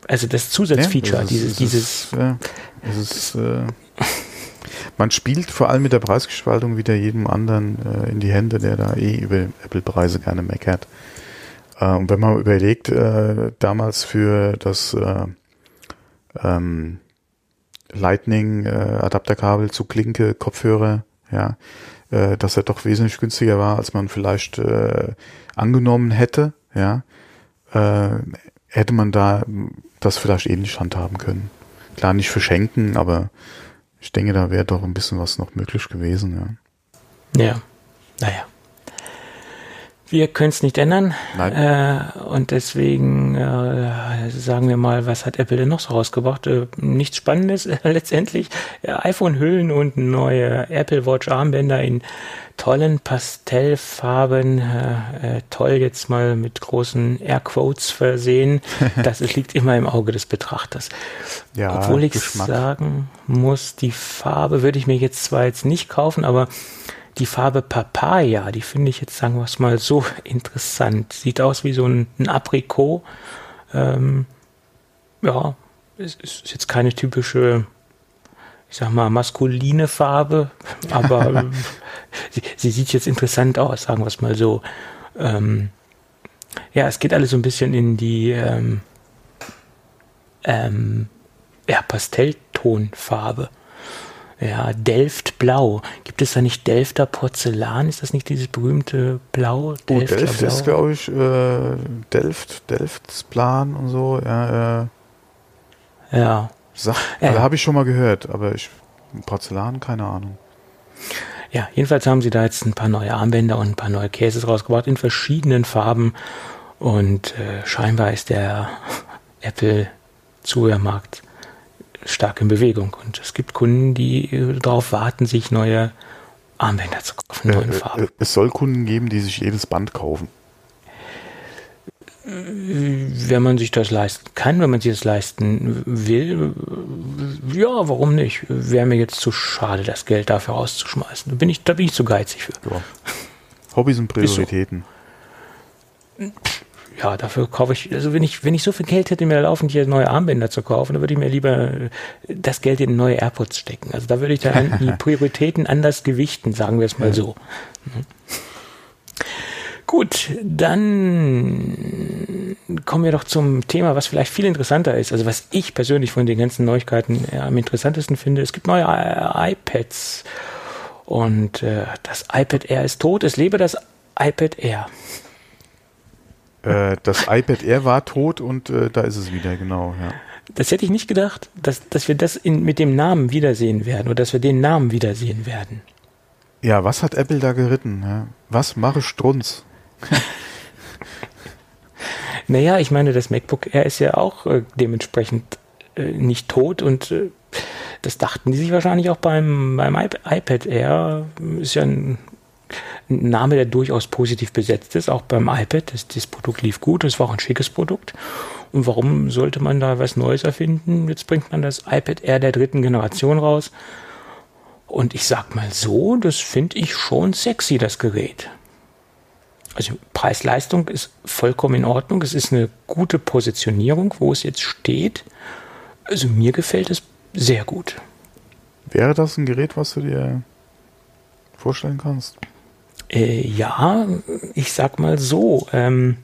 Speaker 3: Also das Zusatzfeature, ja, das ist, dieses, dieses. ja,
Speaker 2: es ist, äh, man spielt vor allem mit der Preisgestaltung wieder jedem anderen äh, in die Hände, der da eh über Apple-Preise gerne meckert. Äh, und wenn man überlegt, äh, damals für das äh, ähm, Lightning-Adapterkabel äh, zu Klinke, Kopfhörer, ja, dass er doch wesentlich günstiger war, als man vielleicht angenommen hätte, ja, äh, hätte man da das vielleicht ähnlich handhaben können. Klar, nicht verschenken, aber ich denke, da wäre doch ein bisschen was noch möglich gewesen,
Speaker 3: ja. Ja, naja. Wir können es nicht ändern.
Speaker 2: Nein.
Speaker 3: Äh, und deswegen äh, sagen wir mal, was hat Apple denn noch so rausgebracht? Äh, nichts Spannendes äh, letztendlich. iPhone-Hüllen und neue Apple Watch Armbänder in tollen Pastellfarben, äh, äh, toll jetzt mal mit großen Airquotes versehen. Das liegt immer im Auge des Betrachters. Ja, Obwohl ich sagen muss, die Farbe würde ich mir jetzt zwar jetzt nicht kaufen, aber die Farbe Papaya, die finde ich jetzt, sagen wir es mal, so interessant. Sieht aus wie so ein, ein Aprikot. Ähm, ja, es ist jetzt keine typische ich sag mal, maskuline Farbe, aber sie, sie, sieht jetzt interessant aus, sagen wir es mal so. Ähm, ja, es geht alles so ein bisschen in die ähm, ähm, ja, Pastelltonfarbe. Ja, Delft Blau. Gibt es da nicht Delfter Porzellan? Ist das nicht dieses berühmte Blau?
Speaker 2: Delfter oh, Delft Blau? ist, glaube ich, äh, Delft, Delfts Plan und so. Ja,
Speaker 3: äh, ja.
Speaker 2: Sag, ja. habe ich schon mal gehört, aber ich Porzellan, keine Ahnung.
Speaker 3: Ja, jedenfalls haben sie da jetzt ein paar neue Armbänder und ein paar neue Cases rausgebracht in verschiedenen Farben. Und äh, scheinbar ist der Apple-Zubehörmarkt stark in Bewegung. Und es gibt Kunden, die äh, darauf warten, sich neue Armbänder zu kaufen,
Speaker 2: neuen äh, Farben. Es soll Kunden geben, die sich jedes Band kaufen
Speaker 3: wenn man sich das leisten kann, wenn man sich das leisten will, ja, warum nicht? Wäre mir jetzt zu schade, das Geld dafür auszuschmeißen. Da bin ich, da bin ich zu geizig für. Ja.
Speaker 2: Hobbys und Prioritäten.
Speaker 3: So. Ja, dafür kaufe ich, also wenn ich, wenn ich so viel Geld hätte, mir laufend hier neue Armbänder zu kaufen, dann würde ich mir lieber das Geld in neue AirPods stecken. Also da würde ich dann die Prioritäten anders gewichten, sagen wir es mal so. Gut, dann kommen wir doch zum Thema, was vielleicht viel interessanter ist. Also was ich persönlich von den ganzen Neuigkeiten am interessantesten finde. Es gibt neue iPads und äh, das iPad Air ist tot. Es lebe das iPad Air.
Speaker 2: Äh, das iPad Air war tot und äh, da ist es wieder, genau. Ja.
Speaker 3: Das hätte ich nicht gedacht, dass, dass wir das in, mit dem Namen wiedersehen werden oder dass wir den Namen wiedersehen werden.
Speaker 2: Ja, was hat Apple da geritten? Ja? Was mache Strunz?
Speaker 3: naja, ich meine, das MacBook Air ist ja auch äh, dementsprechend äh, nicht tot und äh, das dachten die sich wahrscheinlich auch beim, beim iPad Air. Ist ja ein, ein, Name, der durchaus positiv besetzt ist, auch beim iPad. Das, das Produkt lief gut, es war auch ein schickes Produkt. Und warum sollte man da was Neues erfinden? Jetzt bringt man das iPad Air der dritten Generation raus. Und ich sag mal so, das finde ich schon sexy, das Gerät. Also Preis-Leistung ist vollkommen in Ordnung. Es ist eine gute Positionierung, wo es jetzt steht. Also mir gefällt es sehr gut.
Speaker 2: Wäre das ein Gerät, was du dir vorstellen kannst?
Speaker 3: Äh, ja, ich sag mal so. Ähm,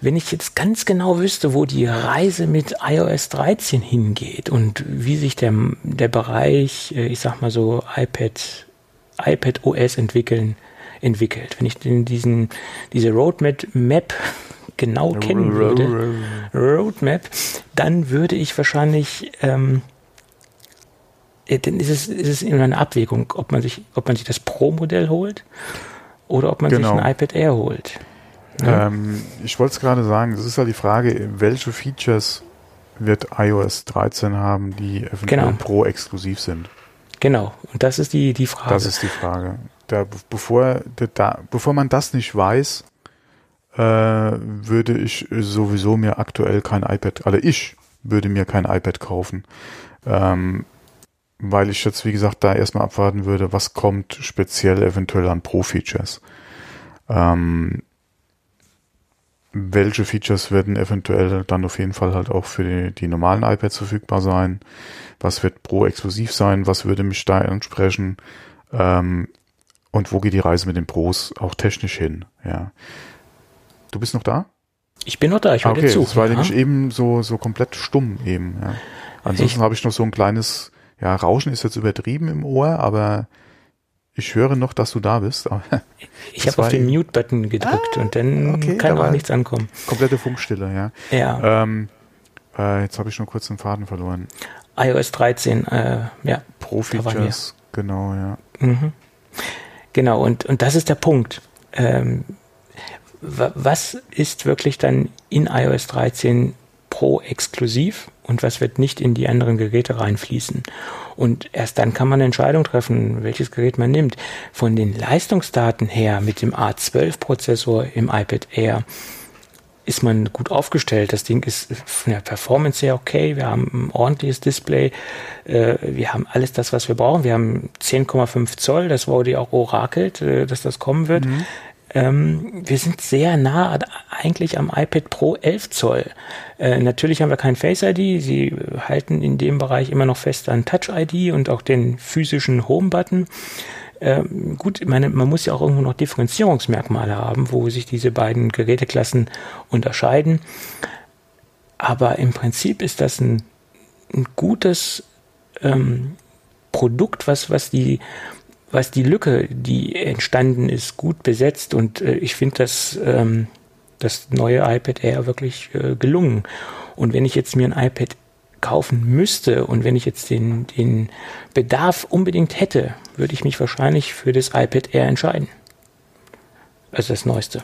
Speaker 3: wenn ich jetzt ganz genau wüsste, wo die Reise mit iOS 13 hingeht und wie sich der, der Bereich, äh, ich sag mal so, iPad, iPad OS entwickeln, entwickelt. Wenn ich diesen, diese Roadmap Map genau kennen würde, Roadmap, dann würde ich wahrscheinlich, ähm, äh, dann ist es, ist es immer eine Abwägung, ob man sich, ob man sich das Pro-Modell holt oder ob man genau. sich ein iPad Air holt.
Speaker 2: Ja? Ähm, ich wollte es gerade sagen, es ist ja die Frage, welche Features wird iOS 13 haben, die eventuell genau. Pro-exklusiv sind.
Speaker 3: Genau, und das ist die, die Frage.
Speaker 2: Das ist die Frage. Da, bevor, da, bevor man das nicht weiß, äh, würde ich sowieso mir aktuell kein iPad, also ich würde mir kein iPad kaufen. Ähm, weil ich jetzt, wie gesagt, da erstmal abwarten würde, was kommt speziell eventuell an Pro-Features. Ähm, welche Features werden eventuell dann auf jeden Fall halt auch für die, die normalen iPads verfügbar sein? Was wird Pro-exklusiv sein? Was würde mich da ansprechen? Ähm, und wo geht die Reise mit den Pros auch technisch hin? Ja. Du bist noch da?
Speaker 3: Ich bin noch da, ich höre ah, okay, dir zu.
Speaker 2: Das war ja. nämlich eben so, so komplett stumm eben. Ja. Ansonsten habe ich noch so ein kleines, ja, Rauschen ist jetzt übertrieben im Ohr, aber ich höre noch, dass du da bist.
Speaker 3: ich habe auf den Mute-Button gedrückt ah, und dann okay, kann auch nichts ankommen.
Speaker 2: Komplette Funkstille, ja.
Speaker 3: Ja.
Speaker 2: Ähm, äh, jetzt habe ich nur kurz den Faden verloren.
Speaker 3: iOS 13, äh, ja.
Speaker 2: Pro-Features, genau, ja.
Speaker 3: Mhm. Genau, und, und das ist der Punkt. Ähm, was ist wirklich dann in iOS 13 Pro exklusiv und was wird nicht in die anderen Geräte reinfließen? Und erst dann kann man eine Entscheidung treffen, welches Gerät man nimmt. Von den Leistungsdaten her mit dem A12-Prozessor im iPad Air ist man gut aufgestellt. Das Ding ist von der Performance her okay. Wir haben ein ordentliches Display. Äh, wir haben alles das, was wir brauchen. Wir haben 10,5 Zoll. Das wurde auch orakelt, äh, dass das kommen wird. Mhm. Ähm, wir sind sehr nah eigentlich am iPad Pro 11 Zoll. Äh, natürlich haben wir kein Face ID. Sie halten in dem Bereich immer noch fest an Touch ID und auch den physischen Home Button. Ähm, gut, meine, man muss ja auch irgendwo noch Differenzierungsmerkmale haben, wo sich diese beiden Geräteklassen unterscheiden. Aber im Prinzip ist das ein, ein gutes ähm, Produkt, was, was die was die Lücke, die entstanden ist, gut besetzt und äh, ich finde das, ähm, das neue iPad Air wirklich äh, gelungen. Und wenn ich jetzt mir ein iPad kaufen müsste und wenn ich jetzt den, den Bedarf unbedingt hätte, würde ich mich wahrscheinlich für das iPad Air entscheiden. Also das Neueste.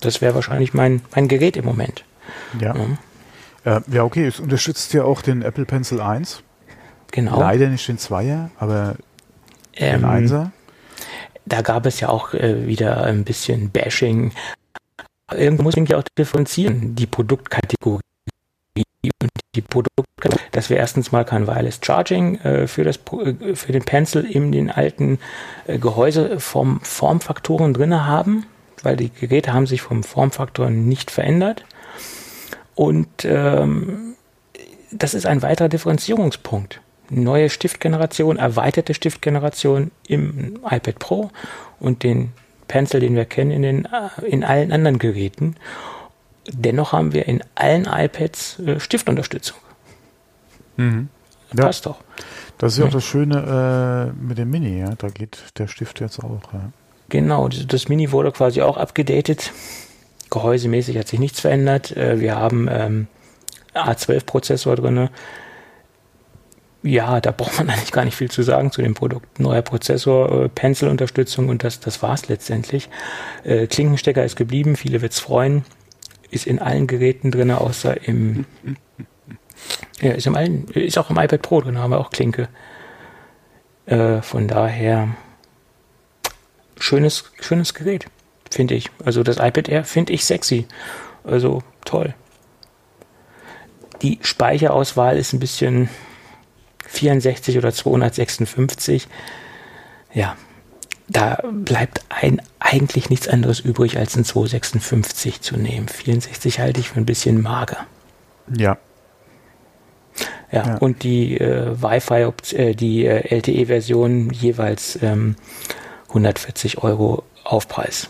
Speaker 3: Das wäre wahrscheinlich mein, mein Gerät im Moment.
Speaker 2: Ja. Ja. Äh, ja, okay, es unterstützt ja auch den Apple Pencil 1.
Speaker 3: Genau.
Speaker 2: Leider nicht den Zweier, aber ähm, Einser?
Speaker 3: Da gab es ja auch äh, wieder ein bisschen Bashing. Irgendwo muss man ja auch differenzieren, die Produktkategorie und die Produktkategorie, dass wir erstens mal kein Wireless Charging äh, für, das, äh, für den Pencil in den alten äh, Gehäuse vom Formfaktoren drin haben weil die Geräte haben sich vom Formfaktor nicht verändert. Und ähm, das ist ein weiterer Differenzierungspunkt. Neue Stiftgeneration, erweiterte Stiftgeneration im iPad Pro und den Pencil, den wir kennen in, den, äh, in allen anderen Geräten. Dennoch haben wir in allen iPads äh, Stiftunterstützung.
Speaker 2: Mhm. Ja. Passt doch. Das ist ja auch das Schöne äh, mit dem Mini, ja. Da geht der Stift jetzt auch. Ja.
Speaker 3: Genau, das Mini wurde quasi auch abgedatet. Gehäusemäßig hat sich nichts verändert. Äh, wir haben ähm, A12-Prozessor drin. Ja, da braucht man eigentlich gar nicht viel zu sagen zu dem Produkt. Neuer Prozessor, äh, Pencil-Unterstützung und das, das war es letztendlich. Äh, Klinkenstecker ist geblieben, viele wird es freuen. Ist in allen Geräten drin, außer im ja, ist, im allen, ist auch im iPad Pro drin, haben wir auch Klinke. Äh, von daher schönes, schönes Gerät, finde ich. Also das iPad Air finde ich sexy. Also toll. Die Speicherauswahl ist ein bisschen 64 oder 256. Ja, da bleibt ein, eigentlich nichts anderes übrig, als ein 256 zu nehmen. 64 halte ich für ein bisschen mager.
Speaker 2: Ja,
Speaker 3: ja, ja. und die äh, Wi-Fi, äh, die äh, LTE-Version jeweils ähm, 140 Euro Aufpreis.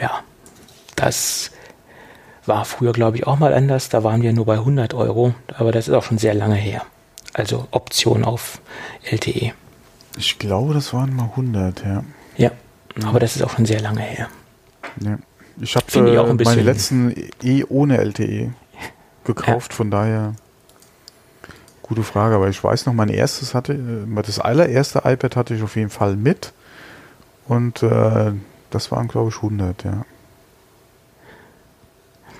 Speaker 3: Ja, das war früher, glaube ich, auch mal anders. Da waren wir nur bei 100 Euro, aber das ist auch schon sehr lange her. Also Option auf LTE.
Speaker 2: Ich glaube, das waren mal 100, ja.
Speaker 3: Ja, aber das ist auch schon sehr lange her.
Speaker 2: Ja. Ich habe äh, meine letzten eh ohne LTE gekauft, ja. von daher Gute Frage, aber ich weiß noch, mein erstes hatte, äh, das allererste iPad hatte ich auf jeden Fall mit und äh, das waren, glaube ich, 100, ja.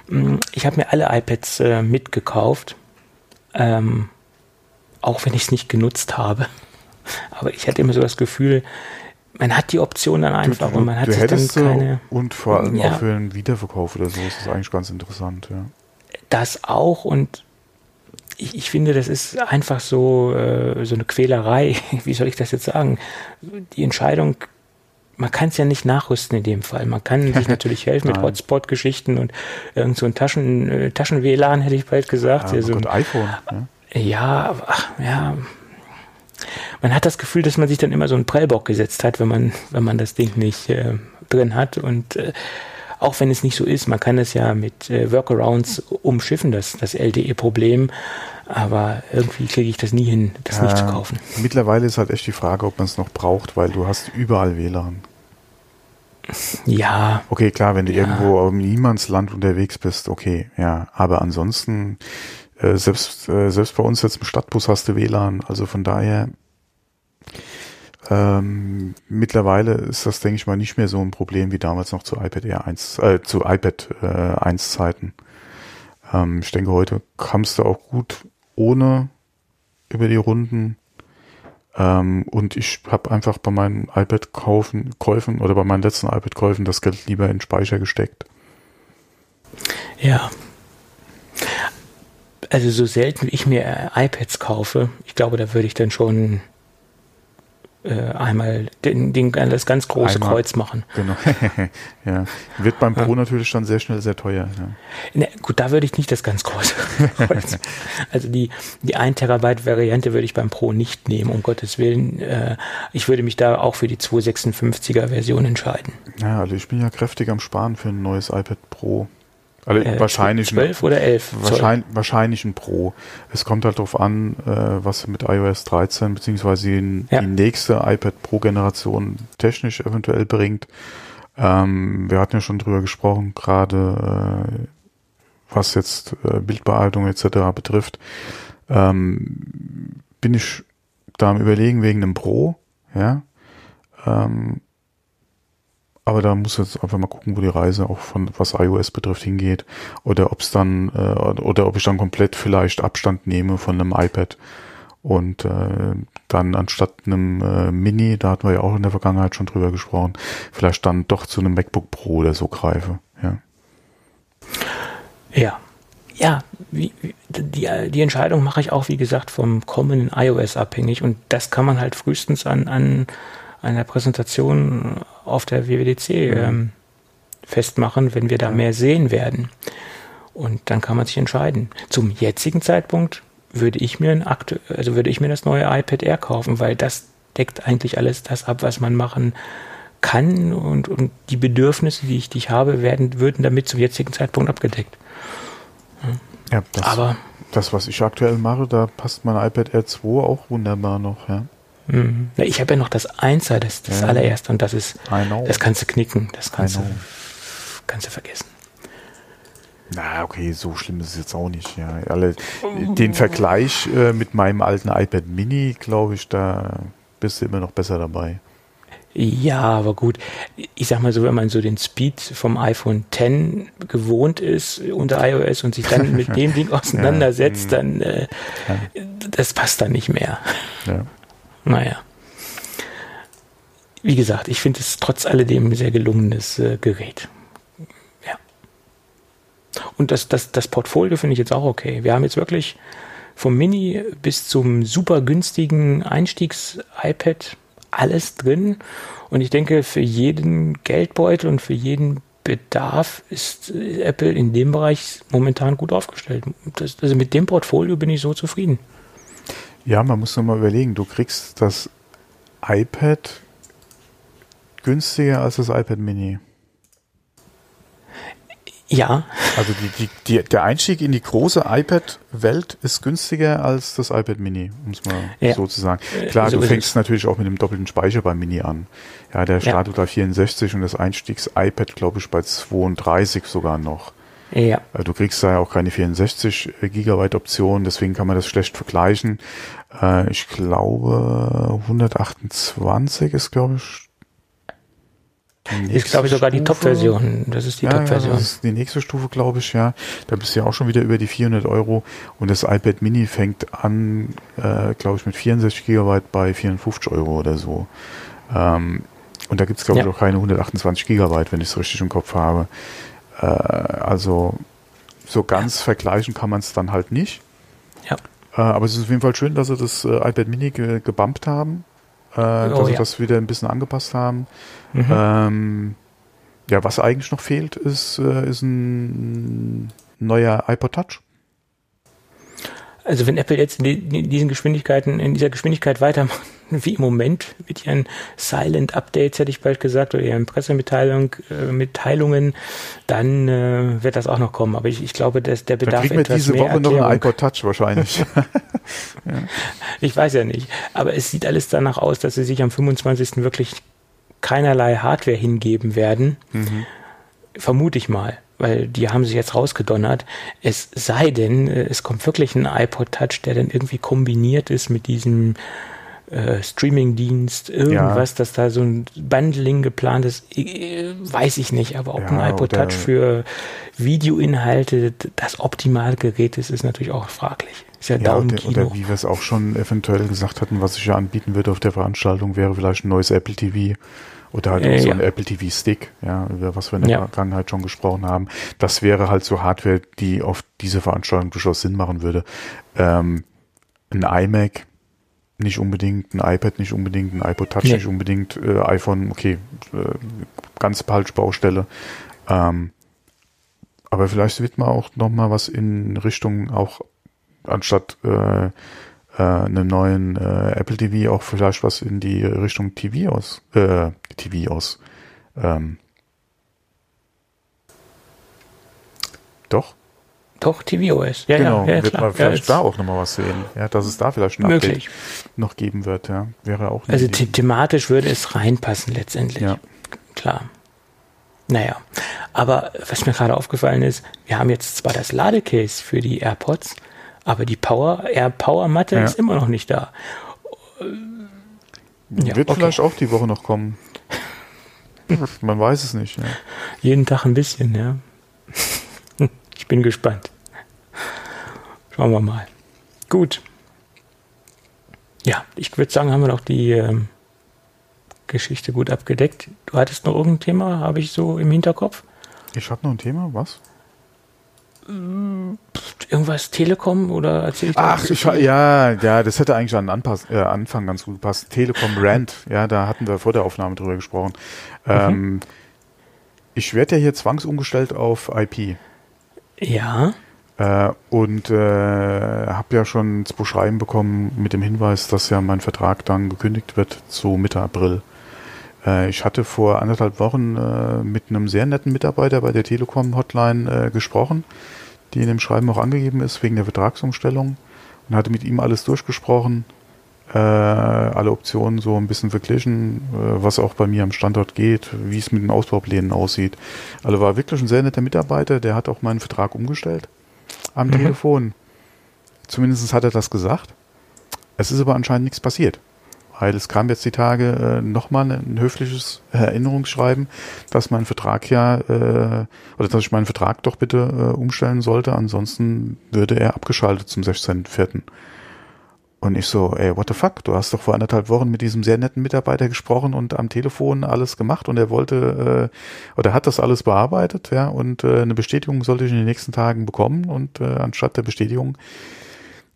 Speaker 3: Mm, ich habe mir alle iPads äh, mitgekauft, ähm, auch wenn ich es nicht genutzt habe. Aber ich hatte immer so das Gefühl, man hat die Option dann einfach du, du, und man hat sich dann keine.
Speaker 2: Und vor allem ja, auch für einen Wiederverkauf oder so ist das eigentlich ganz interessant, ja.
Speaker 3: Das auch und ich, ich, finde, das ist einfach so, äh, so eine Quälerei. Wie soll ich das jetzt sagen? Die Entscheidung, man kann es ja nicht nachrüsten in dem Fall. Man kann sich natürlich helfen mit Hotspot-Geschichten und irgend so ein Taschen, äh, Taschen-WLAN, hätte ich bald gesagt.
Speaker 2: Ja, so ein iPhone.
Speaker 3: Ne? Ja, ach, ja. Man hat das Gefühl, dass man sich dann immer so einen Prellbock gesetzt hat, wenn man, wenn man das Ding nicht äh, drin hat und äh, auch wenn es nicht so ist. Man kann es ja mit äh, Workarounds umschiffen, das, das LTE-Problem. Aber irgendwie kriege ich das nie hin, das nicht zu kaufen.
Speaker 2: Mittlerweile ist halt echt die Frage, ob man es noch braucht, weil du hast überall WLAN.
Speaker 3: Ja.
Speaker 2: Okay, klar, wenn du ja. irgendwo im Niemandsland unterwegs bist, okay, ja. Aber ansonsten, äh, selbst, äh, selbst bei uns jetzt im Stadtbus hast du WLAN. Also von daher, ähm, mittlerweile ist das, denke ich mal, nicht mehr so ein Problem wie damals noch zu iPad Air 1, äh, zu iPad äh, 1 Zeiten. Ähm, ich denke, heute kamst du auch gut ohne über die Runden. Ähm, und ich habe einfach bei meinen iPad-Kaufen, Käufen oder bei meinen letzten iPad-Käufen das Geld lieber in Speicher gesteckt.
Speaker 3: Ja. Also so selten wie ich mir iPads kaufe, ich glaube, da würde ich dann schon äh, einmal den, den, das ganz große einmal, Kreuz machen.
Speaker 2: Genau. ja. Wird beim Pro ja. natürlich dann sehr schnell sehr teuer. Ja.
Speaker 3: Ne, gut, da würde ich nicht das ganz große Kreuz. also die, die 1 Terabyte Variante würde ich beim Pro nicht nehmen, um Gottes Willen. Äh, ich würde mich da auch für die 256er Version entscheiden.
Speaker 2: Ja, also ich bin ja kräftig am Sparen für ein neues iPad Pro. Also äh, wahrscheinlich
Speaker 3: 12 oder 11?
Speaker 2: Wahrscheinlich, wahrscheinlich ein Pro. Es kommt halt darauf an, äh, was mit iOS 13 beziehungsweise die, ja. die nächste iPad Pro Generation technisch eventuell bringt. Ähm, wir hatten ja schon drüber gesprochen, gerade äh, was jetzt äh, Bildbearbeitung etc. betrifft. Ähm, bin ich da am überlegen wegen einem Pro, ja. Ähm, aber da muss jetzt einfach mal gucken, wo die Reise auch von was iOS betrifft hingeht oder ob es dann äh, oder ob ich dann komplett vielleicht Abstand nehme von einem iPad und äh, dann anstatt einem äh, Mini, da hatten wir ja auch in der Vergangenheit schon drüber gesprochen, vielleicht dann doch zu einem MacBook Pro oder so greife. Ja.
Speaker 3: Ja. Ja, wie, die, die Entscheidung mache ich auch, wie gesagt, vom kommenden iOS abhängig und das kann man halt frühestens an, an einer Präsentation auf der WWDC mhm. ähm, festmachen, wenn wir da mehr sehen werden. Und dann kann man sich entscheiden. Zum jetzigen Zeitpunkt würde ich mir ein aktu also würde ich mir das neue iPad Air kaufen, weil das deckt eigentlich alles das ab, was man machen kann und, und die Bedürfnisse, die ich, die ich habe, werden, würden damit zum jetzigen Zeitpunkt abgedeckt.
Speaker 2: Ja, das, Aber das, was ich aktuell mache, da passt mein iPad Air 2 auch wunderbar noch, ja.
Speaker 3: Mhm. Ich habe ja noch das 1er, das, das ja. allererste, und das ist, das kannst du knicken, das kannst du, kannst du vergessen.
Speaker 2: Na, okay, so schlimm ist es jetzt auch nicht. Ja. Alle, den Vergleich äh, mit meinem alten iPad Mini, glaube ich, da bist du immer noch besser dabei.
Speaker 3: Ja, aber gut, ich sag mal so, wenn man so den Speed vom iPhone X gewohnt ist unter iOS und sich dann mit dem Ding auseinandersetzt, ja. dann äh, ja. das passt dann nicht mehr. Ja. Naja. Wie gesagt, ich finde es trotz alledem ein sehr gelungenes äh, Gerät. Ja. Und das, das, das Portfolio finde ich jetzt auch okay. Wir haben jetzt wirklich vom Mini bis zum super günstigen Einstiegs-iPad alles drin. Und ich denke, für jeden Geldbeutel und für jeden Bedarf ist Apple in dem Bereich momentan gut aufgestellt. Das, also mit dem Portfolio bin ich so zufrieden.
Speaker 2: Ja, man muss nur mal überlegen, du kriegst das iPad günstiger als das iPad Mini.
Speaker 3: Ja.
Speaker 2: Also die, die, die, der Einstieg in die große iPad-Welt ist günstiger als das iPad Mini, um es mal ja. so zu sagen. Klar, so du fängst natürlich auch mit dem doppelten Speicher beim Mini an. Ja, der startet ja. bei 64 und das Einstiegs-iPad, glaube ich, bei 32 sogar noch. Ja. Äh, du kriegst da ja auch keine 64 Gigabyte Option, deswegen kann man das schlecht vergleichen. Äh, ich glaube, 128 ist, glaube ich,
Speaker 3: ist, glaube ich, sogar die Top-Version. Das ist die ja, Top-Version. Ja, das ist
Speaker 2: die nächste Stufe, glaube ich, ja. Da bist du ja auch schon wieder über die 400 Euro. Und das iPad Mini fängt an, äh, glaube ich, mit 64 Gigabyte bei 54 Euro oder so. Ähm, und da gibt es, glaube ja. ich, auch keine 128 Gigabyte, wenn ich es richtig im Kopf habe. Äh, also so ganz ja. vergleichen kann man es dann halt nicht. Ja. Äh, aber es ist auf jeden Fall schön, dass sie das äh, iPad Mini ge gebumpt haben äh, oh, dass sie das wieder ein bisschen angepasst haben. Mhm. Ähm, ja, was eigentlich noch fehlt, ist, äh, ist ein neuer iPod Touch.
Speaker 3: Also wenn Apple jetzt in diesen Geschwindigkeiten, in dieser Geschwindigkeit weitermacht, wie im Moment mit ihren Silent Updates, hätte ich bald gesagt, oder ihren Pressemitteilung, äh, Mitteilungen, dann äh, wird das auch noch kommen. Aber ich, ich glaube, dass der Bedarf
Speaker 2: dann etwas diese mehr Woche Erklärung. noch ein iPod Touch wahrscheinlich. ja.
Speaker 3: Ich weiß ja nicht. Aber es sieht alles danach aus, dass sie sich am 25. wirklich keinerlei Hardware hingeben werden. Mhm. Vermute ich mal weil die haben sie jetzt rausgedonnert. Es sei denn, äh, es kommt wirklich ein iPod Touch, der dann irgendwie kombiniert ist mit diesem äh, Streaming-Dienst, irgendwas, ja. dass da so ein Bundling geplant ist, weiß ich nicht. Aber ob ja, ein iPod Touch für Videoinhalte das optimale Gerät ist, ist natürlich auch fraglich. Ist
Speaker 2: ja, ja oder, oder wie wir es auch schon eventuell gesagt hatten, was ich ja anbieten würde auf der Veranstaltung, wäre vielleicht ein neues Apple TV oder halt äh, so ein Apple TV Stick, ja, über was wir in der. Vergangenheit schon gesprochen haben. Das wäre halt so Hardware, die auf diese Veranstaltung durchaus Sinn machen würde. Ähm, ein iMac nicht unbedingt, ein iPad nicht unbedingt, ein iPod Touch nee. nicht unbedingt, äh, iPhone, okay, äh, ganz falsche Baustelle. Ähm, aber vielleicht wird man auch noch mal was in Richtung auch anstatt äh, äh, einem neuen äh, Apple TV auch vielleicht was in die Richtung TV aus, äh, TV aus. Ähm, doch?
Speaker 3: Doch, tvOS.
Speaker 2: Ja, genau, ja, ja, wird man vielleicht ja, da auch nochmal was sehen. Ja, dass es da vielleicht ein möglich. Update noch geben wird, ja. Wäre auch
Speaker 3: Also the thematisch würde es reinpassen letztendlich. Ja. Klar. Naja, aber was mir gerade aufgefallen ist, wir haben jetzt zwar das Ladecase für die AirPods, aber die Power, Air Power Matte ja. ist immer noch nicht da.
Speaker 2: Ja, Wird okay. vielleicht auch die Woche noch kommen. Man weiß es nicht. Ja.
Speaker 3: Jeden Tag ein bisschen, ja. Ich bin gespannt. Schauen wir mal. Gut. Ja, ich würde sagen, haben wir noch die ähm, Geschichte gut abgedeckt. Du hattest noch irgendein Thema, habe ich so im Hinterkopf?
Speaker 2: Ich habe noch ein Thema, was?
Speaker 3: Irgendwas Telekom oder erzähl ich
Speaker 2: Ach, ich, ja, ja, das hätte eigentlich an Anpass, äh, Anfang ganz gut gepasst. Telekom Rand, ja, da hatten wir vor der Aufnahme drüber gesprochen. Mhm. Ähm, ich werde ja hier zwangsumgestellt auf IP.
Speaker 3: Ja.
Speaker 2: Äh, und äh, habe ja schon zwei Schreiben bekommen mit dem Hinweis, dass ja mein Vertrag dann gekündigt wird zu Mitte April. Äh, ich hatte vor anderthalb Wochen äh, mit einem sehr netten Mitarbeiter bei der Telekom Hotline äh, gesprochen, die in dem Schreiben auch angegeben ist wegen der Vertragsumstellung und hatte mit ihm alles durchgesprochen, äh, alle Optionen so ein bisschen verglichen, äh, was auch bei mir am Standort geht, wie es mit den Ausbauplänen aussieht. Also war wirklich ein sehr netter Mitarbeiter, der hat auch meinen Vertrag umgestellt am mhm. Telefon. Zumindest hat er das gesagt. Es ist aber anscheinend nichts passiert. Weil es kam jetzt die Tage äh, nochmal ein höfliches Erinnerungsschreiben, dass mein Vertrag ja, äh, oder dass ich meinen Vertrag doch bitte äh, umstellen sollte, ansonsten würde er abgeschaltet zum 16.04. Und ich so, ey, what the fuck? Du hast doch vor anderthalb Wochen mit diesem sehr netten Mitarbeiter gesprochen und am Telefon alles gemacht und er wollte äh, oder hat das alles bearbeitet, ja, und äh, eine Bestätigung sollte ich in den nächsten Tagen bekommen und äh, anstatt der Bestätigung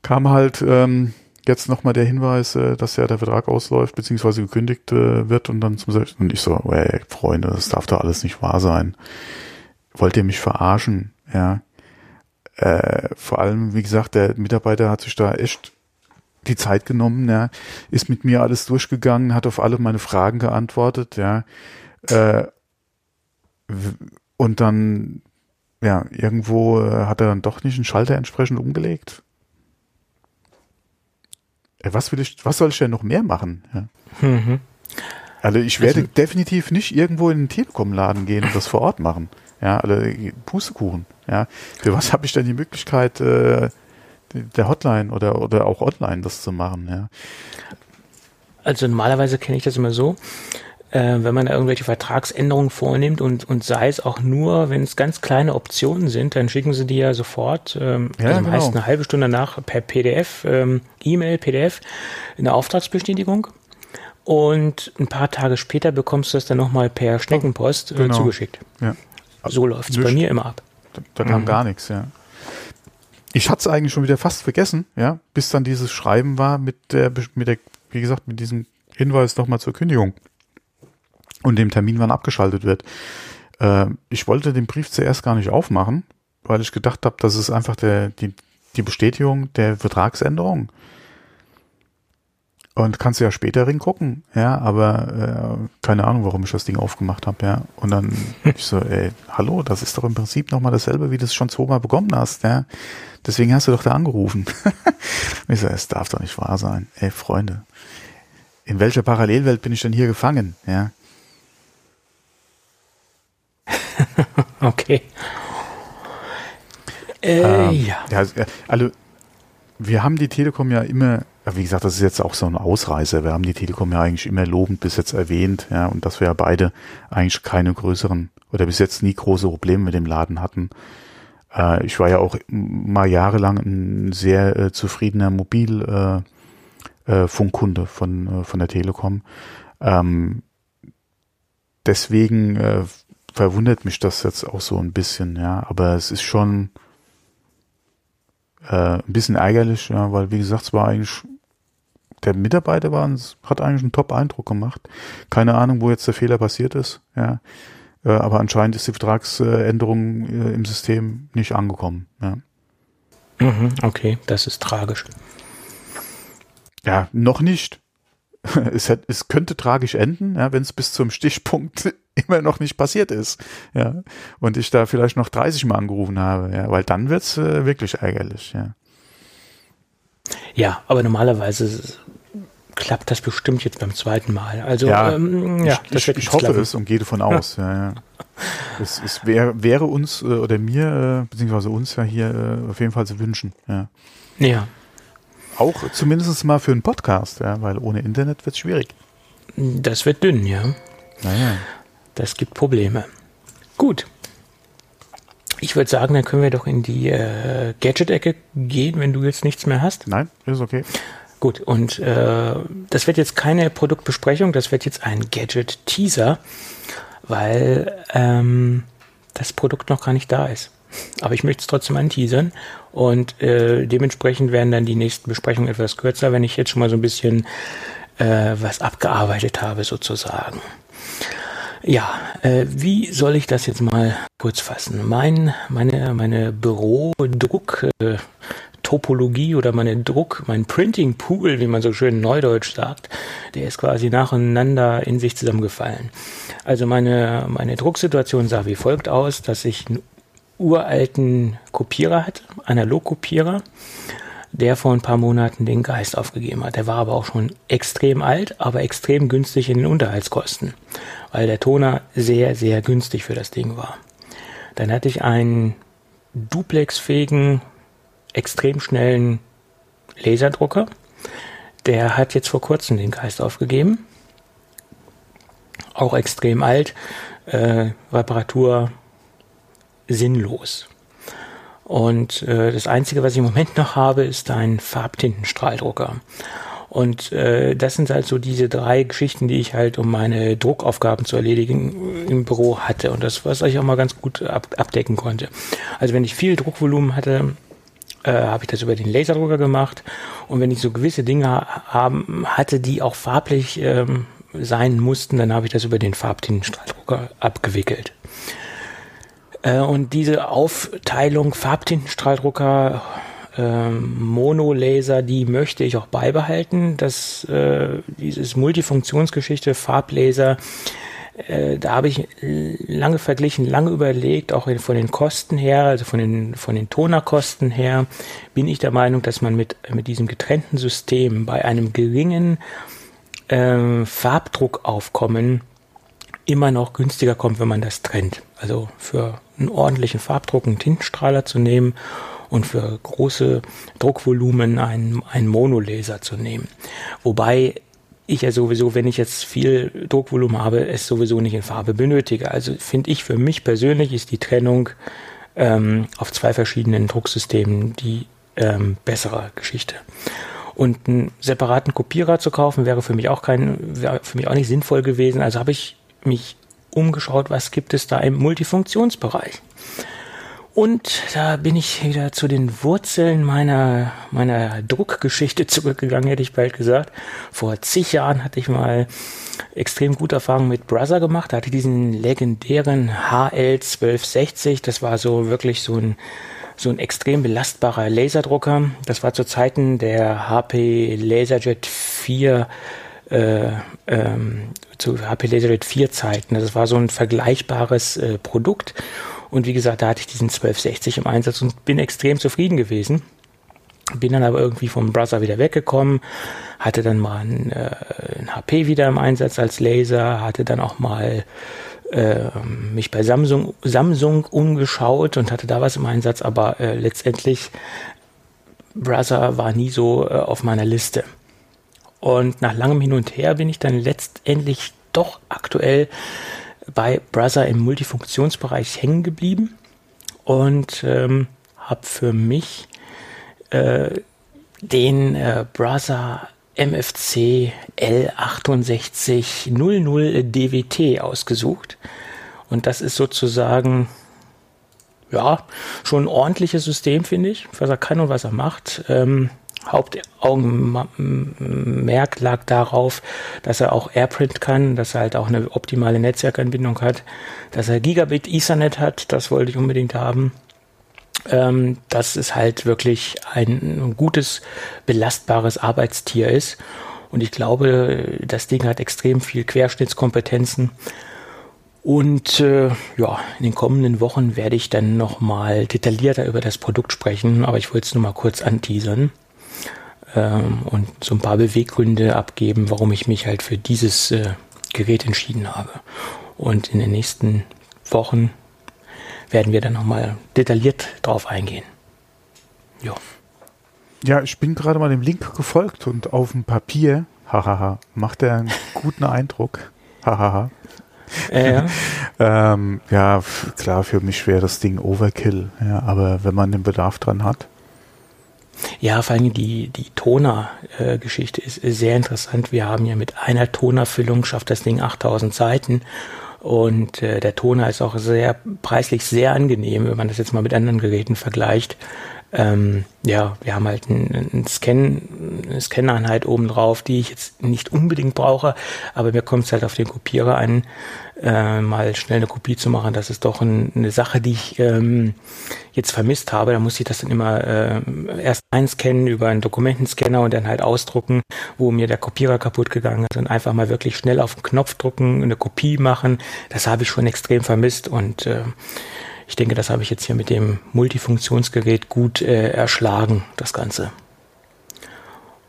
Speaker 2: kam halt ähm, jetzt nochmal der Hinweis, äh, dass ja der Vertrag ausläuft, beziehungsweise gekündigt äh, wird und dann zum Selbst und ich so, ey, Freunde, das darf doch alles nicht wahr sein. Wollt ihr mich verarschen, ja? Äh, vor allem, wie gesagt, der Mitarbeiter hat sich da echt die Zeit genommen, ja, ist mit mir alles durchgegangen, hat auf alle meine Fragen geantwortet, ja. Äh, und dann, ja, irgendwo äh, hat er dann doch nicht einen Schalter entsprechend umgelegt. Äh, was will ich, was soll ich denn noch mehr machen? Ja. Mhm. Also ich werde also, definitiv nicht irgendwo in den Telekom-Laden gehen und das vor Ort machen. Ja, alle also Pustekuchen. Ja, für was habe ich denn die Möglichkeit, äh, der Hotline oder, oder auch online das zu machen, ja.
Speaker 3: Also normalerweise kenne ich das immer so, äh, wenn man da irgendwelche Vertragsänderungen vornimmt und, und sei es auch nur, wenn es ganz kleine Optionen sind, dann schicken sie die ja sofort, ähm, ja, also genau. meist eine halbe Stunde danach per PDF, ähm, E-Mail, PDF, eine Auftragsbestätigung. Und ein paar Tage später bekommst du das dann nochmal per Schneckenpost äh, genau. zugeschickt. Ja. So läuft es bei mir immer ab.
Speaker 2: Da, da kam mhm. gar nichts, ja. Ich hatte es eigentlich schon wieder fast vergessen, ja, bis dann dieses Schreiben war mit der, mit der, wie gesagt, mit diesem Hinweis nochmal zur Kündigung und dem Termin, wann abgeschaltet wird. Äh, ich wollte den Brief zuerst gar nicht aufmachen, weil ich gedacht habe, das ist einfach der, die, die Bestätigung der Vertragsänderung. Und kannst du ja später gucken, ja, aber äh, keine Ahnung, warum ich das Ding aufgemacht habe, ja. Und dann ich so, ey, hallo, das ist doch im Prinzip nochmal dasselbe, wie du es schon zweimal bekommen hast, ja. Deswegen hast du doch da angerufen. ich so, es darf doch nicht wahr sein. Ey, Freunde, in welcher Parallelwelt bin ich denn hier gefangen, ja?
Speaker 3: okay.
Speaker 2: Äh, ähm, ja. ja. Also, wir haben die Telekom ja immer wie gesagt, das ist jetzt auch so ein Ausreißer. Wir haben die Telekom ja eigentlich immer lobend bis jetzt erwähnt, ja, und dass wir ja beide eigentlich keine größeren oder bis jetzt nie große Probleme mit dem Laden hatten. Äh, ich war ja auch mal jahrelang ein sehr äh, zufriedener Mobilfunkkunde äh, äh, von, äh, von der Telekom. Ähm, deswegen verwundert mich das jetzt auch so ein bisschen, ja, aber es ist schon ein bisschen ärgerlich, ja, weil wie gesagt, es war eigentlich der Mitarbeiter war, hat eigentlich einen Top-Eindruck gemacht. Keine Ahnung, wo jetzt der Fehler passiert ist, ja. Äh, aber anscheinend ist die Vertragsänderung äh, im System nicht angekommen, ja.
Speaker 3: Mhm, okay, das ist tragisch.
Speaker 2: Ja, noch nicht. Es, hat, es könnte tragisch enden, ja, wenn es bis zum Stichpunkt immer noch nicht passiert ist. Ja. Und ich da vielleicht noch 30 Mal angerufen habe, ja, weil dann wird's äh, wirklich ärgerlich, ja.
Speaker 3: Ja, aber normalerweise klappt das bestimmt jetzt beim zweiten Mal. Also ja,
Speaker 2: ähm, ja ich, ich, ich hoffe klappen. es und gehe davon aus. Ja, ja. Es, es wär, wäre uns äh, oder mir, äh, beziehungsweise uns ja hier äh, auf jeden Fall zu wünschen. Ja.
Speaker 3: ja.
Speaker 2: Auch zumindest mal für einen Podcast, ja, weil ohne Internet wird es schwierig.
Speaker 3: Das wird dünn, ja.
Speaker 2: Naja.
Speaker 3: Das gibt Probleme. Gut. Ich würde sagen, dann können wir doch in die äh, Gadget-Ecke gehen, wenn du jetzt nichts mehr hast.
Speaker 2: Nein, ist okay.
Speaker 3: Gut, und äh, das wird jetzt keine Produktbesprechung, das wird jetzt ein Gadget-Teaser, weil ähm, das Produkt noch gar nicht da ist. Aber ich möchte es trotzdem anteasern und äh, dementsprechend werden dann die nächsten Besprechungen etwas kürzer, wenn ich jetzt schon mal so ein bisschen äh, was abgearbeitet habe sozusagen. Ja, äh, wie soll ich das jetzt mal kurz fassen? Mein, meine, meine Bürodruck, äh, Topologie oder meine Druck, mein Printing Pool, wie man so schön neudeutsch sagt, der ist quasi nacheinander in sich zusammengefallen. Also meine, meine Drucksituation sah wie folgt aus, dass ich einen uralten Kopierer hatte, Analogkopierer, der vor ein paar Monaten den Geist aufgegeben hat. Der war aber auch schon extrem alt, aber extrem günstig in den Unterhaltskosten, weil der Toner sehr, sehr günstig für das Ding war. Dann hatte ich einen duplexfähigen, extrem schnellen Laserdrucker. Der hat jetzt vor kurzem den Geist aufgegeben. Auch extrem alt. Äh, Reparatur sinnlos. Und äh, das Einzige, was ich im Moment noch habe, ist ein Farbtintenstrahldrucker. Und äh, das sind halt so diese drei Geschichten, die ich halt, um meine Druckaufgaben zu erledigen, im Büro hatte. Und das, was ich auch mal ganz gut ab, abdecken konnte. Also wenn ich viel Druckvolumen hatte, äh, habe ich das über den Laserdrucker gemacht. Und wenn ich so gewisse Dinge haben, hatte, die auch farblich ähm, sein mussten, dann habe ich das über den Farbtintenstrahldrucker abgewickelt. Äh, und diese Aufteilung Farbtintenstrahldrucker, ähm, Monolaser, die möchte ich auch beibehalten. Das, äh, dieses Multifunktionsgeschichte, Farblaser, äh, da habe ich lange verglichen, lange überlegt, auch von den Kosten her, also von den, von den Tonerkosten her, bin ich der Meinung, dass man mit, mit diesem getrennten System bei einem geringen äh, Farbdruckaufkommen immer noch günstiger kommt, wenn man das trennt. Also für einen ordentlichen Farbdruck einen Tintenstrahler zu nehmen und für große Druckvolumen einen, einen Monolaser zu nehmen. Wobei ich ja sowieso, wenn ich jetzt viel Druckvolumen habe, es sowieso nicht in Farbe benötige. Also finde ich für mich persönlich ist die Trennung ähm, auf zwei verschiedenen Drucksystemen die ähm, bessere Geschichte. Und einen separaten Kopierer zu kaufen wäre für mich auch kein, wäre für mich auch nicht sinnvoll gewesen. Also habe ich mich umgeschaut, was gibt es da im Multifunktionsbereich. Und da bin ich wieder zu den Wurzeln meiner, meiner Druckgeschichte zurückgegangen, hätte ich bald gesagt. Vor zig Jahren hatte ich mal extrem gute Erfahrungen mit Brother gemacht. Da hatte ich diesen legendären HL1260. Das war so wirklich so ein, so ein extrem belastbarer Laserdrucker. Das war zu Zeiten der HP LaserJet 4 äh, ähm, zu HP LaserJet 4 Zeiten. Das war so ein vergleichbares äh, Produkt. Und wie gesagt, da hatte ich diesen 1260 im Einsatz und bin extrem zufrieden gewesen. Bin dann aber irgendwie vom Browser wieder weggekommen, hatte dann mal ein, äh, ein HP wieder im Einsatz als Laser, hatte dann auch mal äh, mich bei Samsung, Samsung umgeschaut und hatte da was im Einsatz, aber äh, letztendlich Browser war nie so äh, auf meiner Liste. Und nach langem Hin und Her bin ich dann letztendlich doch aktuell bei Brother im Multifunktionsbereich hängen geblieben und ähm, habe für mich äh, den äh, Brother MFC L6800 DWT ausgesucht. Und das ist sozusagen ja schon ein ordentliches System, finde ich, was er kann und was er macht. Ähm, Hauptaugenmerk lag darauf, dass er auch AirPrint kann, dass er halt auch eine optimale Netzwerkanbindung hat, dass er Gigabit Ethernet hat, das wollte ich unbedingt haben. Ähm, dass es halt wirklich ein gutes, belastbares Arbeitstier ist. Und ich glaube, das Ding hat extrem viel Querschnittskompetenzen. Und äh, ja, in den kommenden Wochen werde ich dann nochmal detaillierter über das Produkt sprechen, aber ich wollte es nur mal kurz anteasern ähm, und so ein paar Beweggründe abgeben, warum ich mich halt für dieses äh, Gerät entschieden habe. Und in den nächsten Wochen werden wir dann nochmal detailliert drauf eingehen.
Speaker 2: Ja. Ja, ich bin gerade mal dem Link gefolgt und auf dem Papier, hahaha, macht er einen guten Eindruck. Hahaha. Äh, ja. ähm, ja, klar, für mich wäre das Ding Overkill, ja, aber wenn man den Bedarf dran hat,
Speaker 3: ja, vor allem die, die Toner-Geschichte ist sehr interessant. Wir haben ja mit einer Tonerfüllung schafft das Ding 8000 Seiten. Und äh, der Toner ist auch sehr preislich sehr angenehm, wenn man das jetzt mal mit anderen Geräten vergleicht. Ähm, ja, wir haben halt ein, ein Scan, eine Scaneinheit oben drauf, die ich jetzt nicht unbedingt brauche, aber mir kommt es halt auf den Kopierer an, äh, mal schnell eine Kopie zu machen. Das ist doch ein, eine Sache, die ich ähm, jetzt vermisst habe. Da muss ich das dann immer äh, erst einscannen über einen Dokumentenscanner und dann halt ausdrucken, wo mir der Kopierer kaputt gegangen ist und einfach mal wirklich schnell auf den Knopf drücken, eine Kopie machen. Das habe ich schon extrem vermisst und äh, ich denke, das habe ich jetzt hier mit dem Multifunktionsgerät gut äh, erschlagen, das Ganze.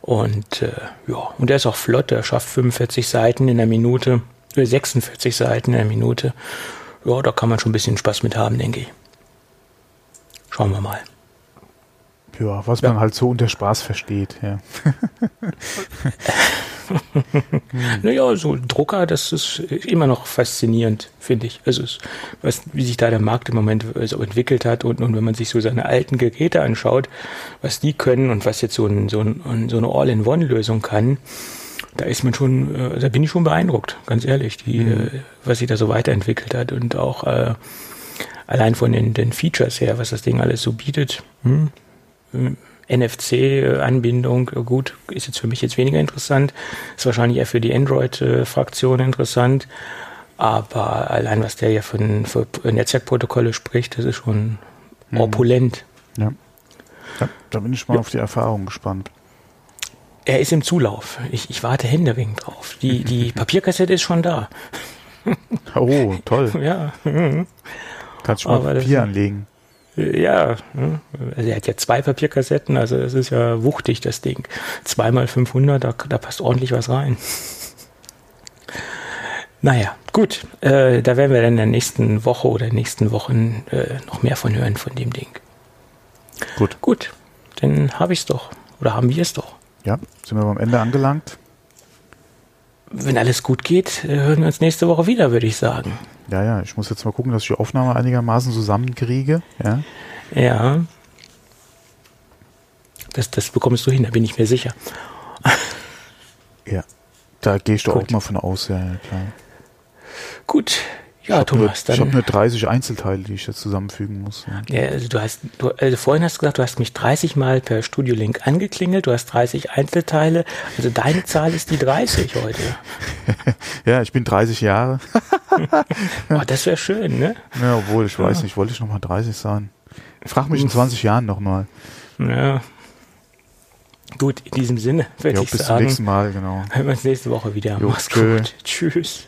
Speaker 3: Und äh, ja, und er ist auch flott, er schafft 45 Seiten in der Minute, äh, 46 Seiten in der Minute. Ja, da kann man schon ein bisschen Spaß mit haben, denke ich. Schauen wir mal.
Speaker 2: Ja, was ja. man halt so unter Spaß versteht, ja.
Speaker 3: naja, so ein Drucker, das ist immer noch faszinierend, finde ich. Also, es, was, wie sich da der Markt im Moment so entwickelt hat und, und wenn man sich so seine alten Geräte anschaut, was die können und was jetzt so, ein, so, ein, so eine All-in-One-Lösung kann, da ist man schon, äh, da bin ich schon beeindruckt, ganz ehrlich, die, mhm. äh, was sich da so weiterentwickelt hat und auch äh, allein von den, den Features her, was das Ding alles so bietet. Hm? NFC-Anbindung, gut, ist jetzt für mich jetzt weniger interessant, ist wahrscheinlich eher für die Android-Fraktion interessant, aber allein was der ja für, für Netzwerkprotokolle spricht, das ist schon mhm. opulent.
Speaker 2: Ja. ja. Da bin ich mal ja. auf die Erfahrung gespannt.
Speaker 3: Er ist im Zulauf. Ich, ich warte händeringend drauf. Die, die Papierkassette ist schon da.
Speaker 2: Oh, toll.
Speaker 3: ja.
Speaker 2: Kannst du mal Papier anlegen.
Speaker 3: Ja, ne? also er hat ja zwei Papierkassetten, also das ist ja wuchtig, das Ding. Zweimal 500, da, da passt ordentlich was rein. Naja, gut, äh, da werden wir dann in der nächsten Woche oder nächsten Wochen äh, noch mehr von hören, von dem Ding.
Speaker 2: Gut.
Speaker 3: Gut, dann habe ich es doch. Oder haben wir es doch.
Speaker 2: Ja, sind wir am Ende angelangt.
Speaker 3: Wenn alles gut geht, äh, hören wir uns nächste Woche wieder, würde ich sagen.
Speaker 2: Ja, ja, ich muss jetzt mal gucken, dass ich die Aufnahme einigermaßen zusammenkriege. Ja.
Speaker 3: Ja. Das, das bekommst du hin, da bin ich mir sicher.
Speaker 2: ja. Da gehe ich doch auch mal von aus, ja, klar.
Speaker 3: Gut, ja, Thomas,
Speaker 2: nur, Ich habe nur 30 Einzelteile, die ich jetzt zusammenfügen muss.
Speaker 3: Ja, ja also du hast, du, also vorhin hast du gesagt, du hast mich 30 Mal per Studio Link angeklingelt, du hast 30 Einzelteile. Also deine Zahl ist die 30 heute.
Speaker 2: ja, ich bin 30 Jahre.
Speaker 3: oh, das wäre schön, ne?
Speaker 2: Ja, obwohl, ich weiß ja. nicht, wollte ich nochmal 30 sein. Frag mich in 20 Jahren nochmal.
Speaker 3: Ja. Gut, in diesem Sinne würde ich
Speaker 2: bis
Speaker 3: sagen.
Speaker 2: Bis zum nächsten Mal, genau.
Speaker 3: Hören wir uns nächste Woche wieder.
Speaker 2: Jo,
Speaker 3: Mach's tschö. gut. Tschüss.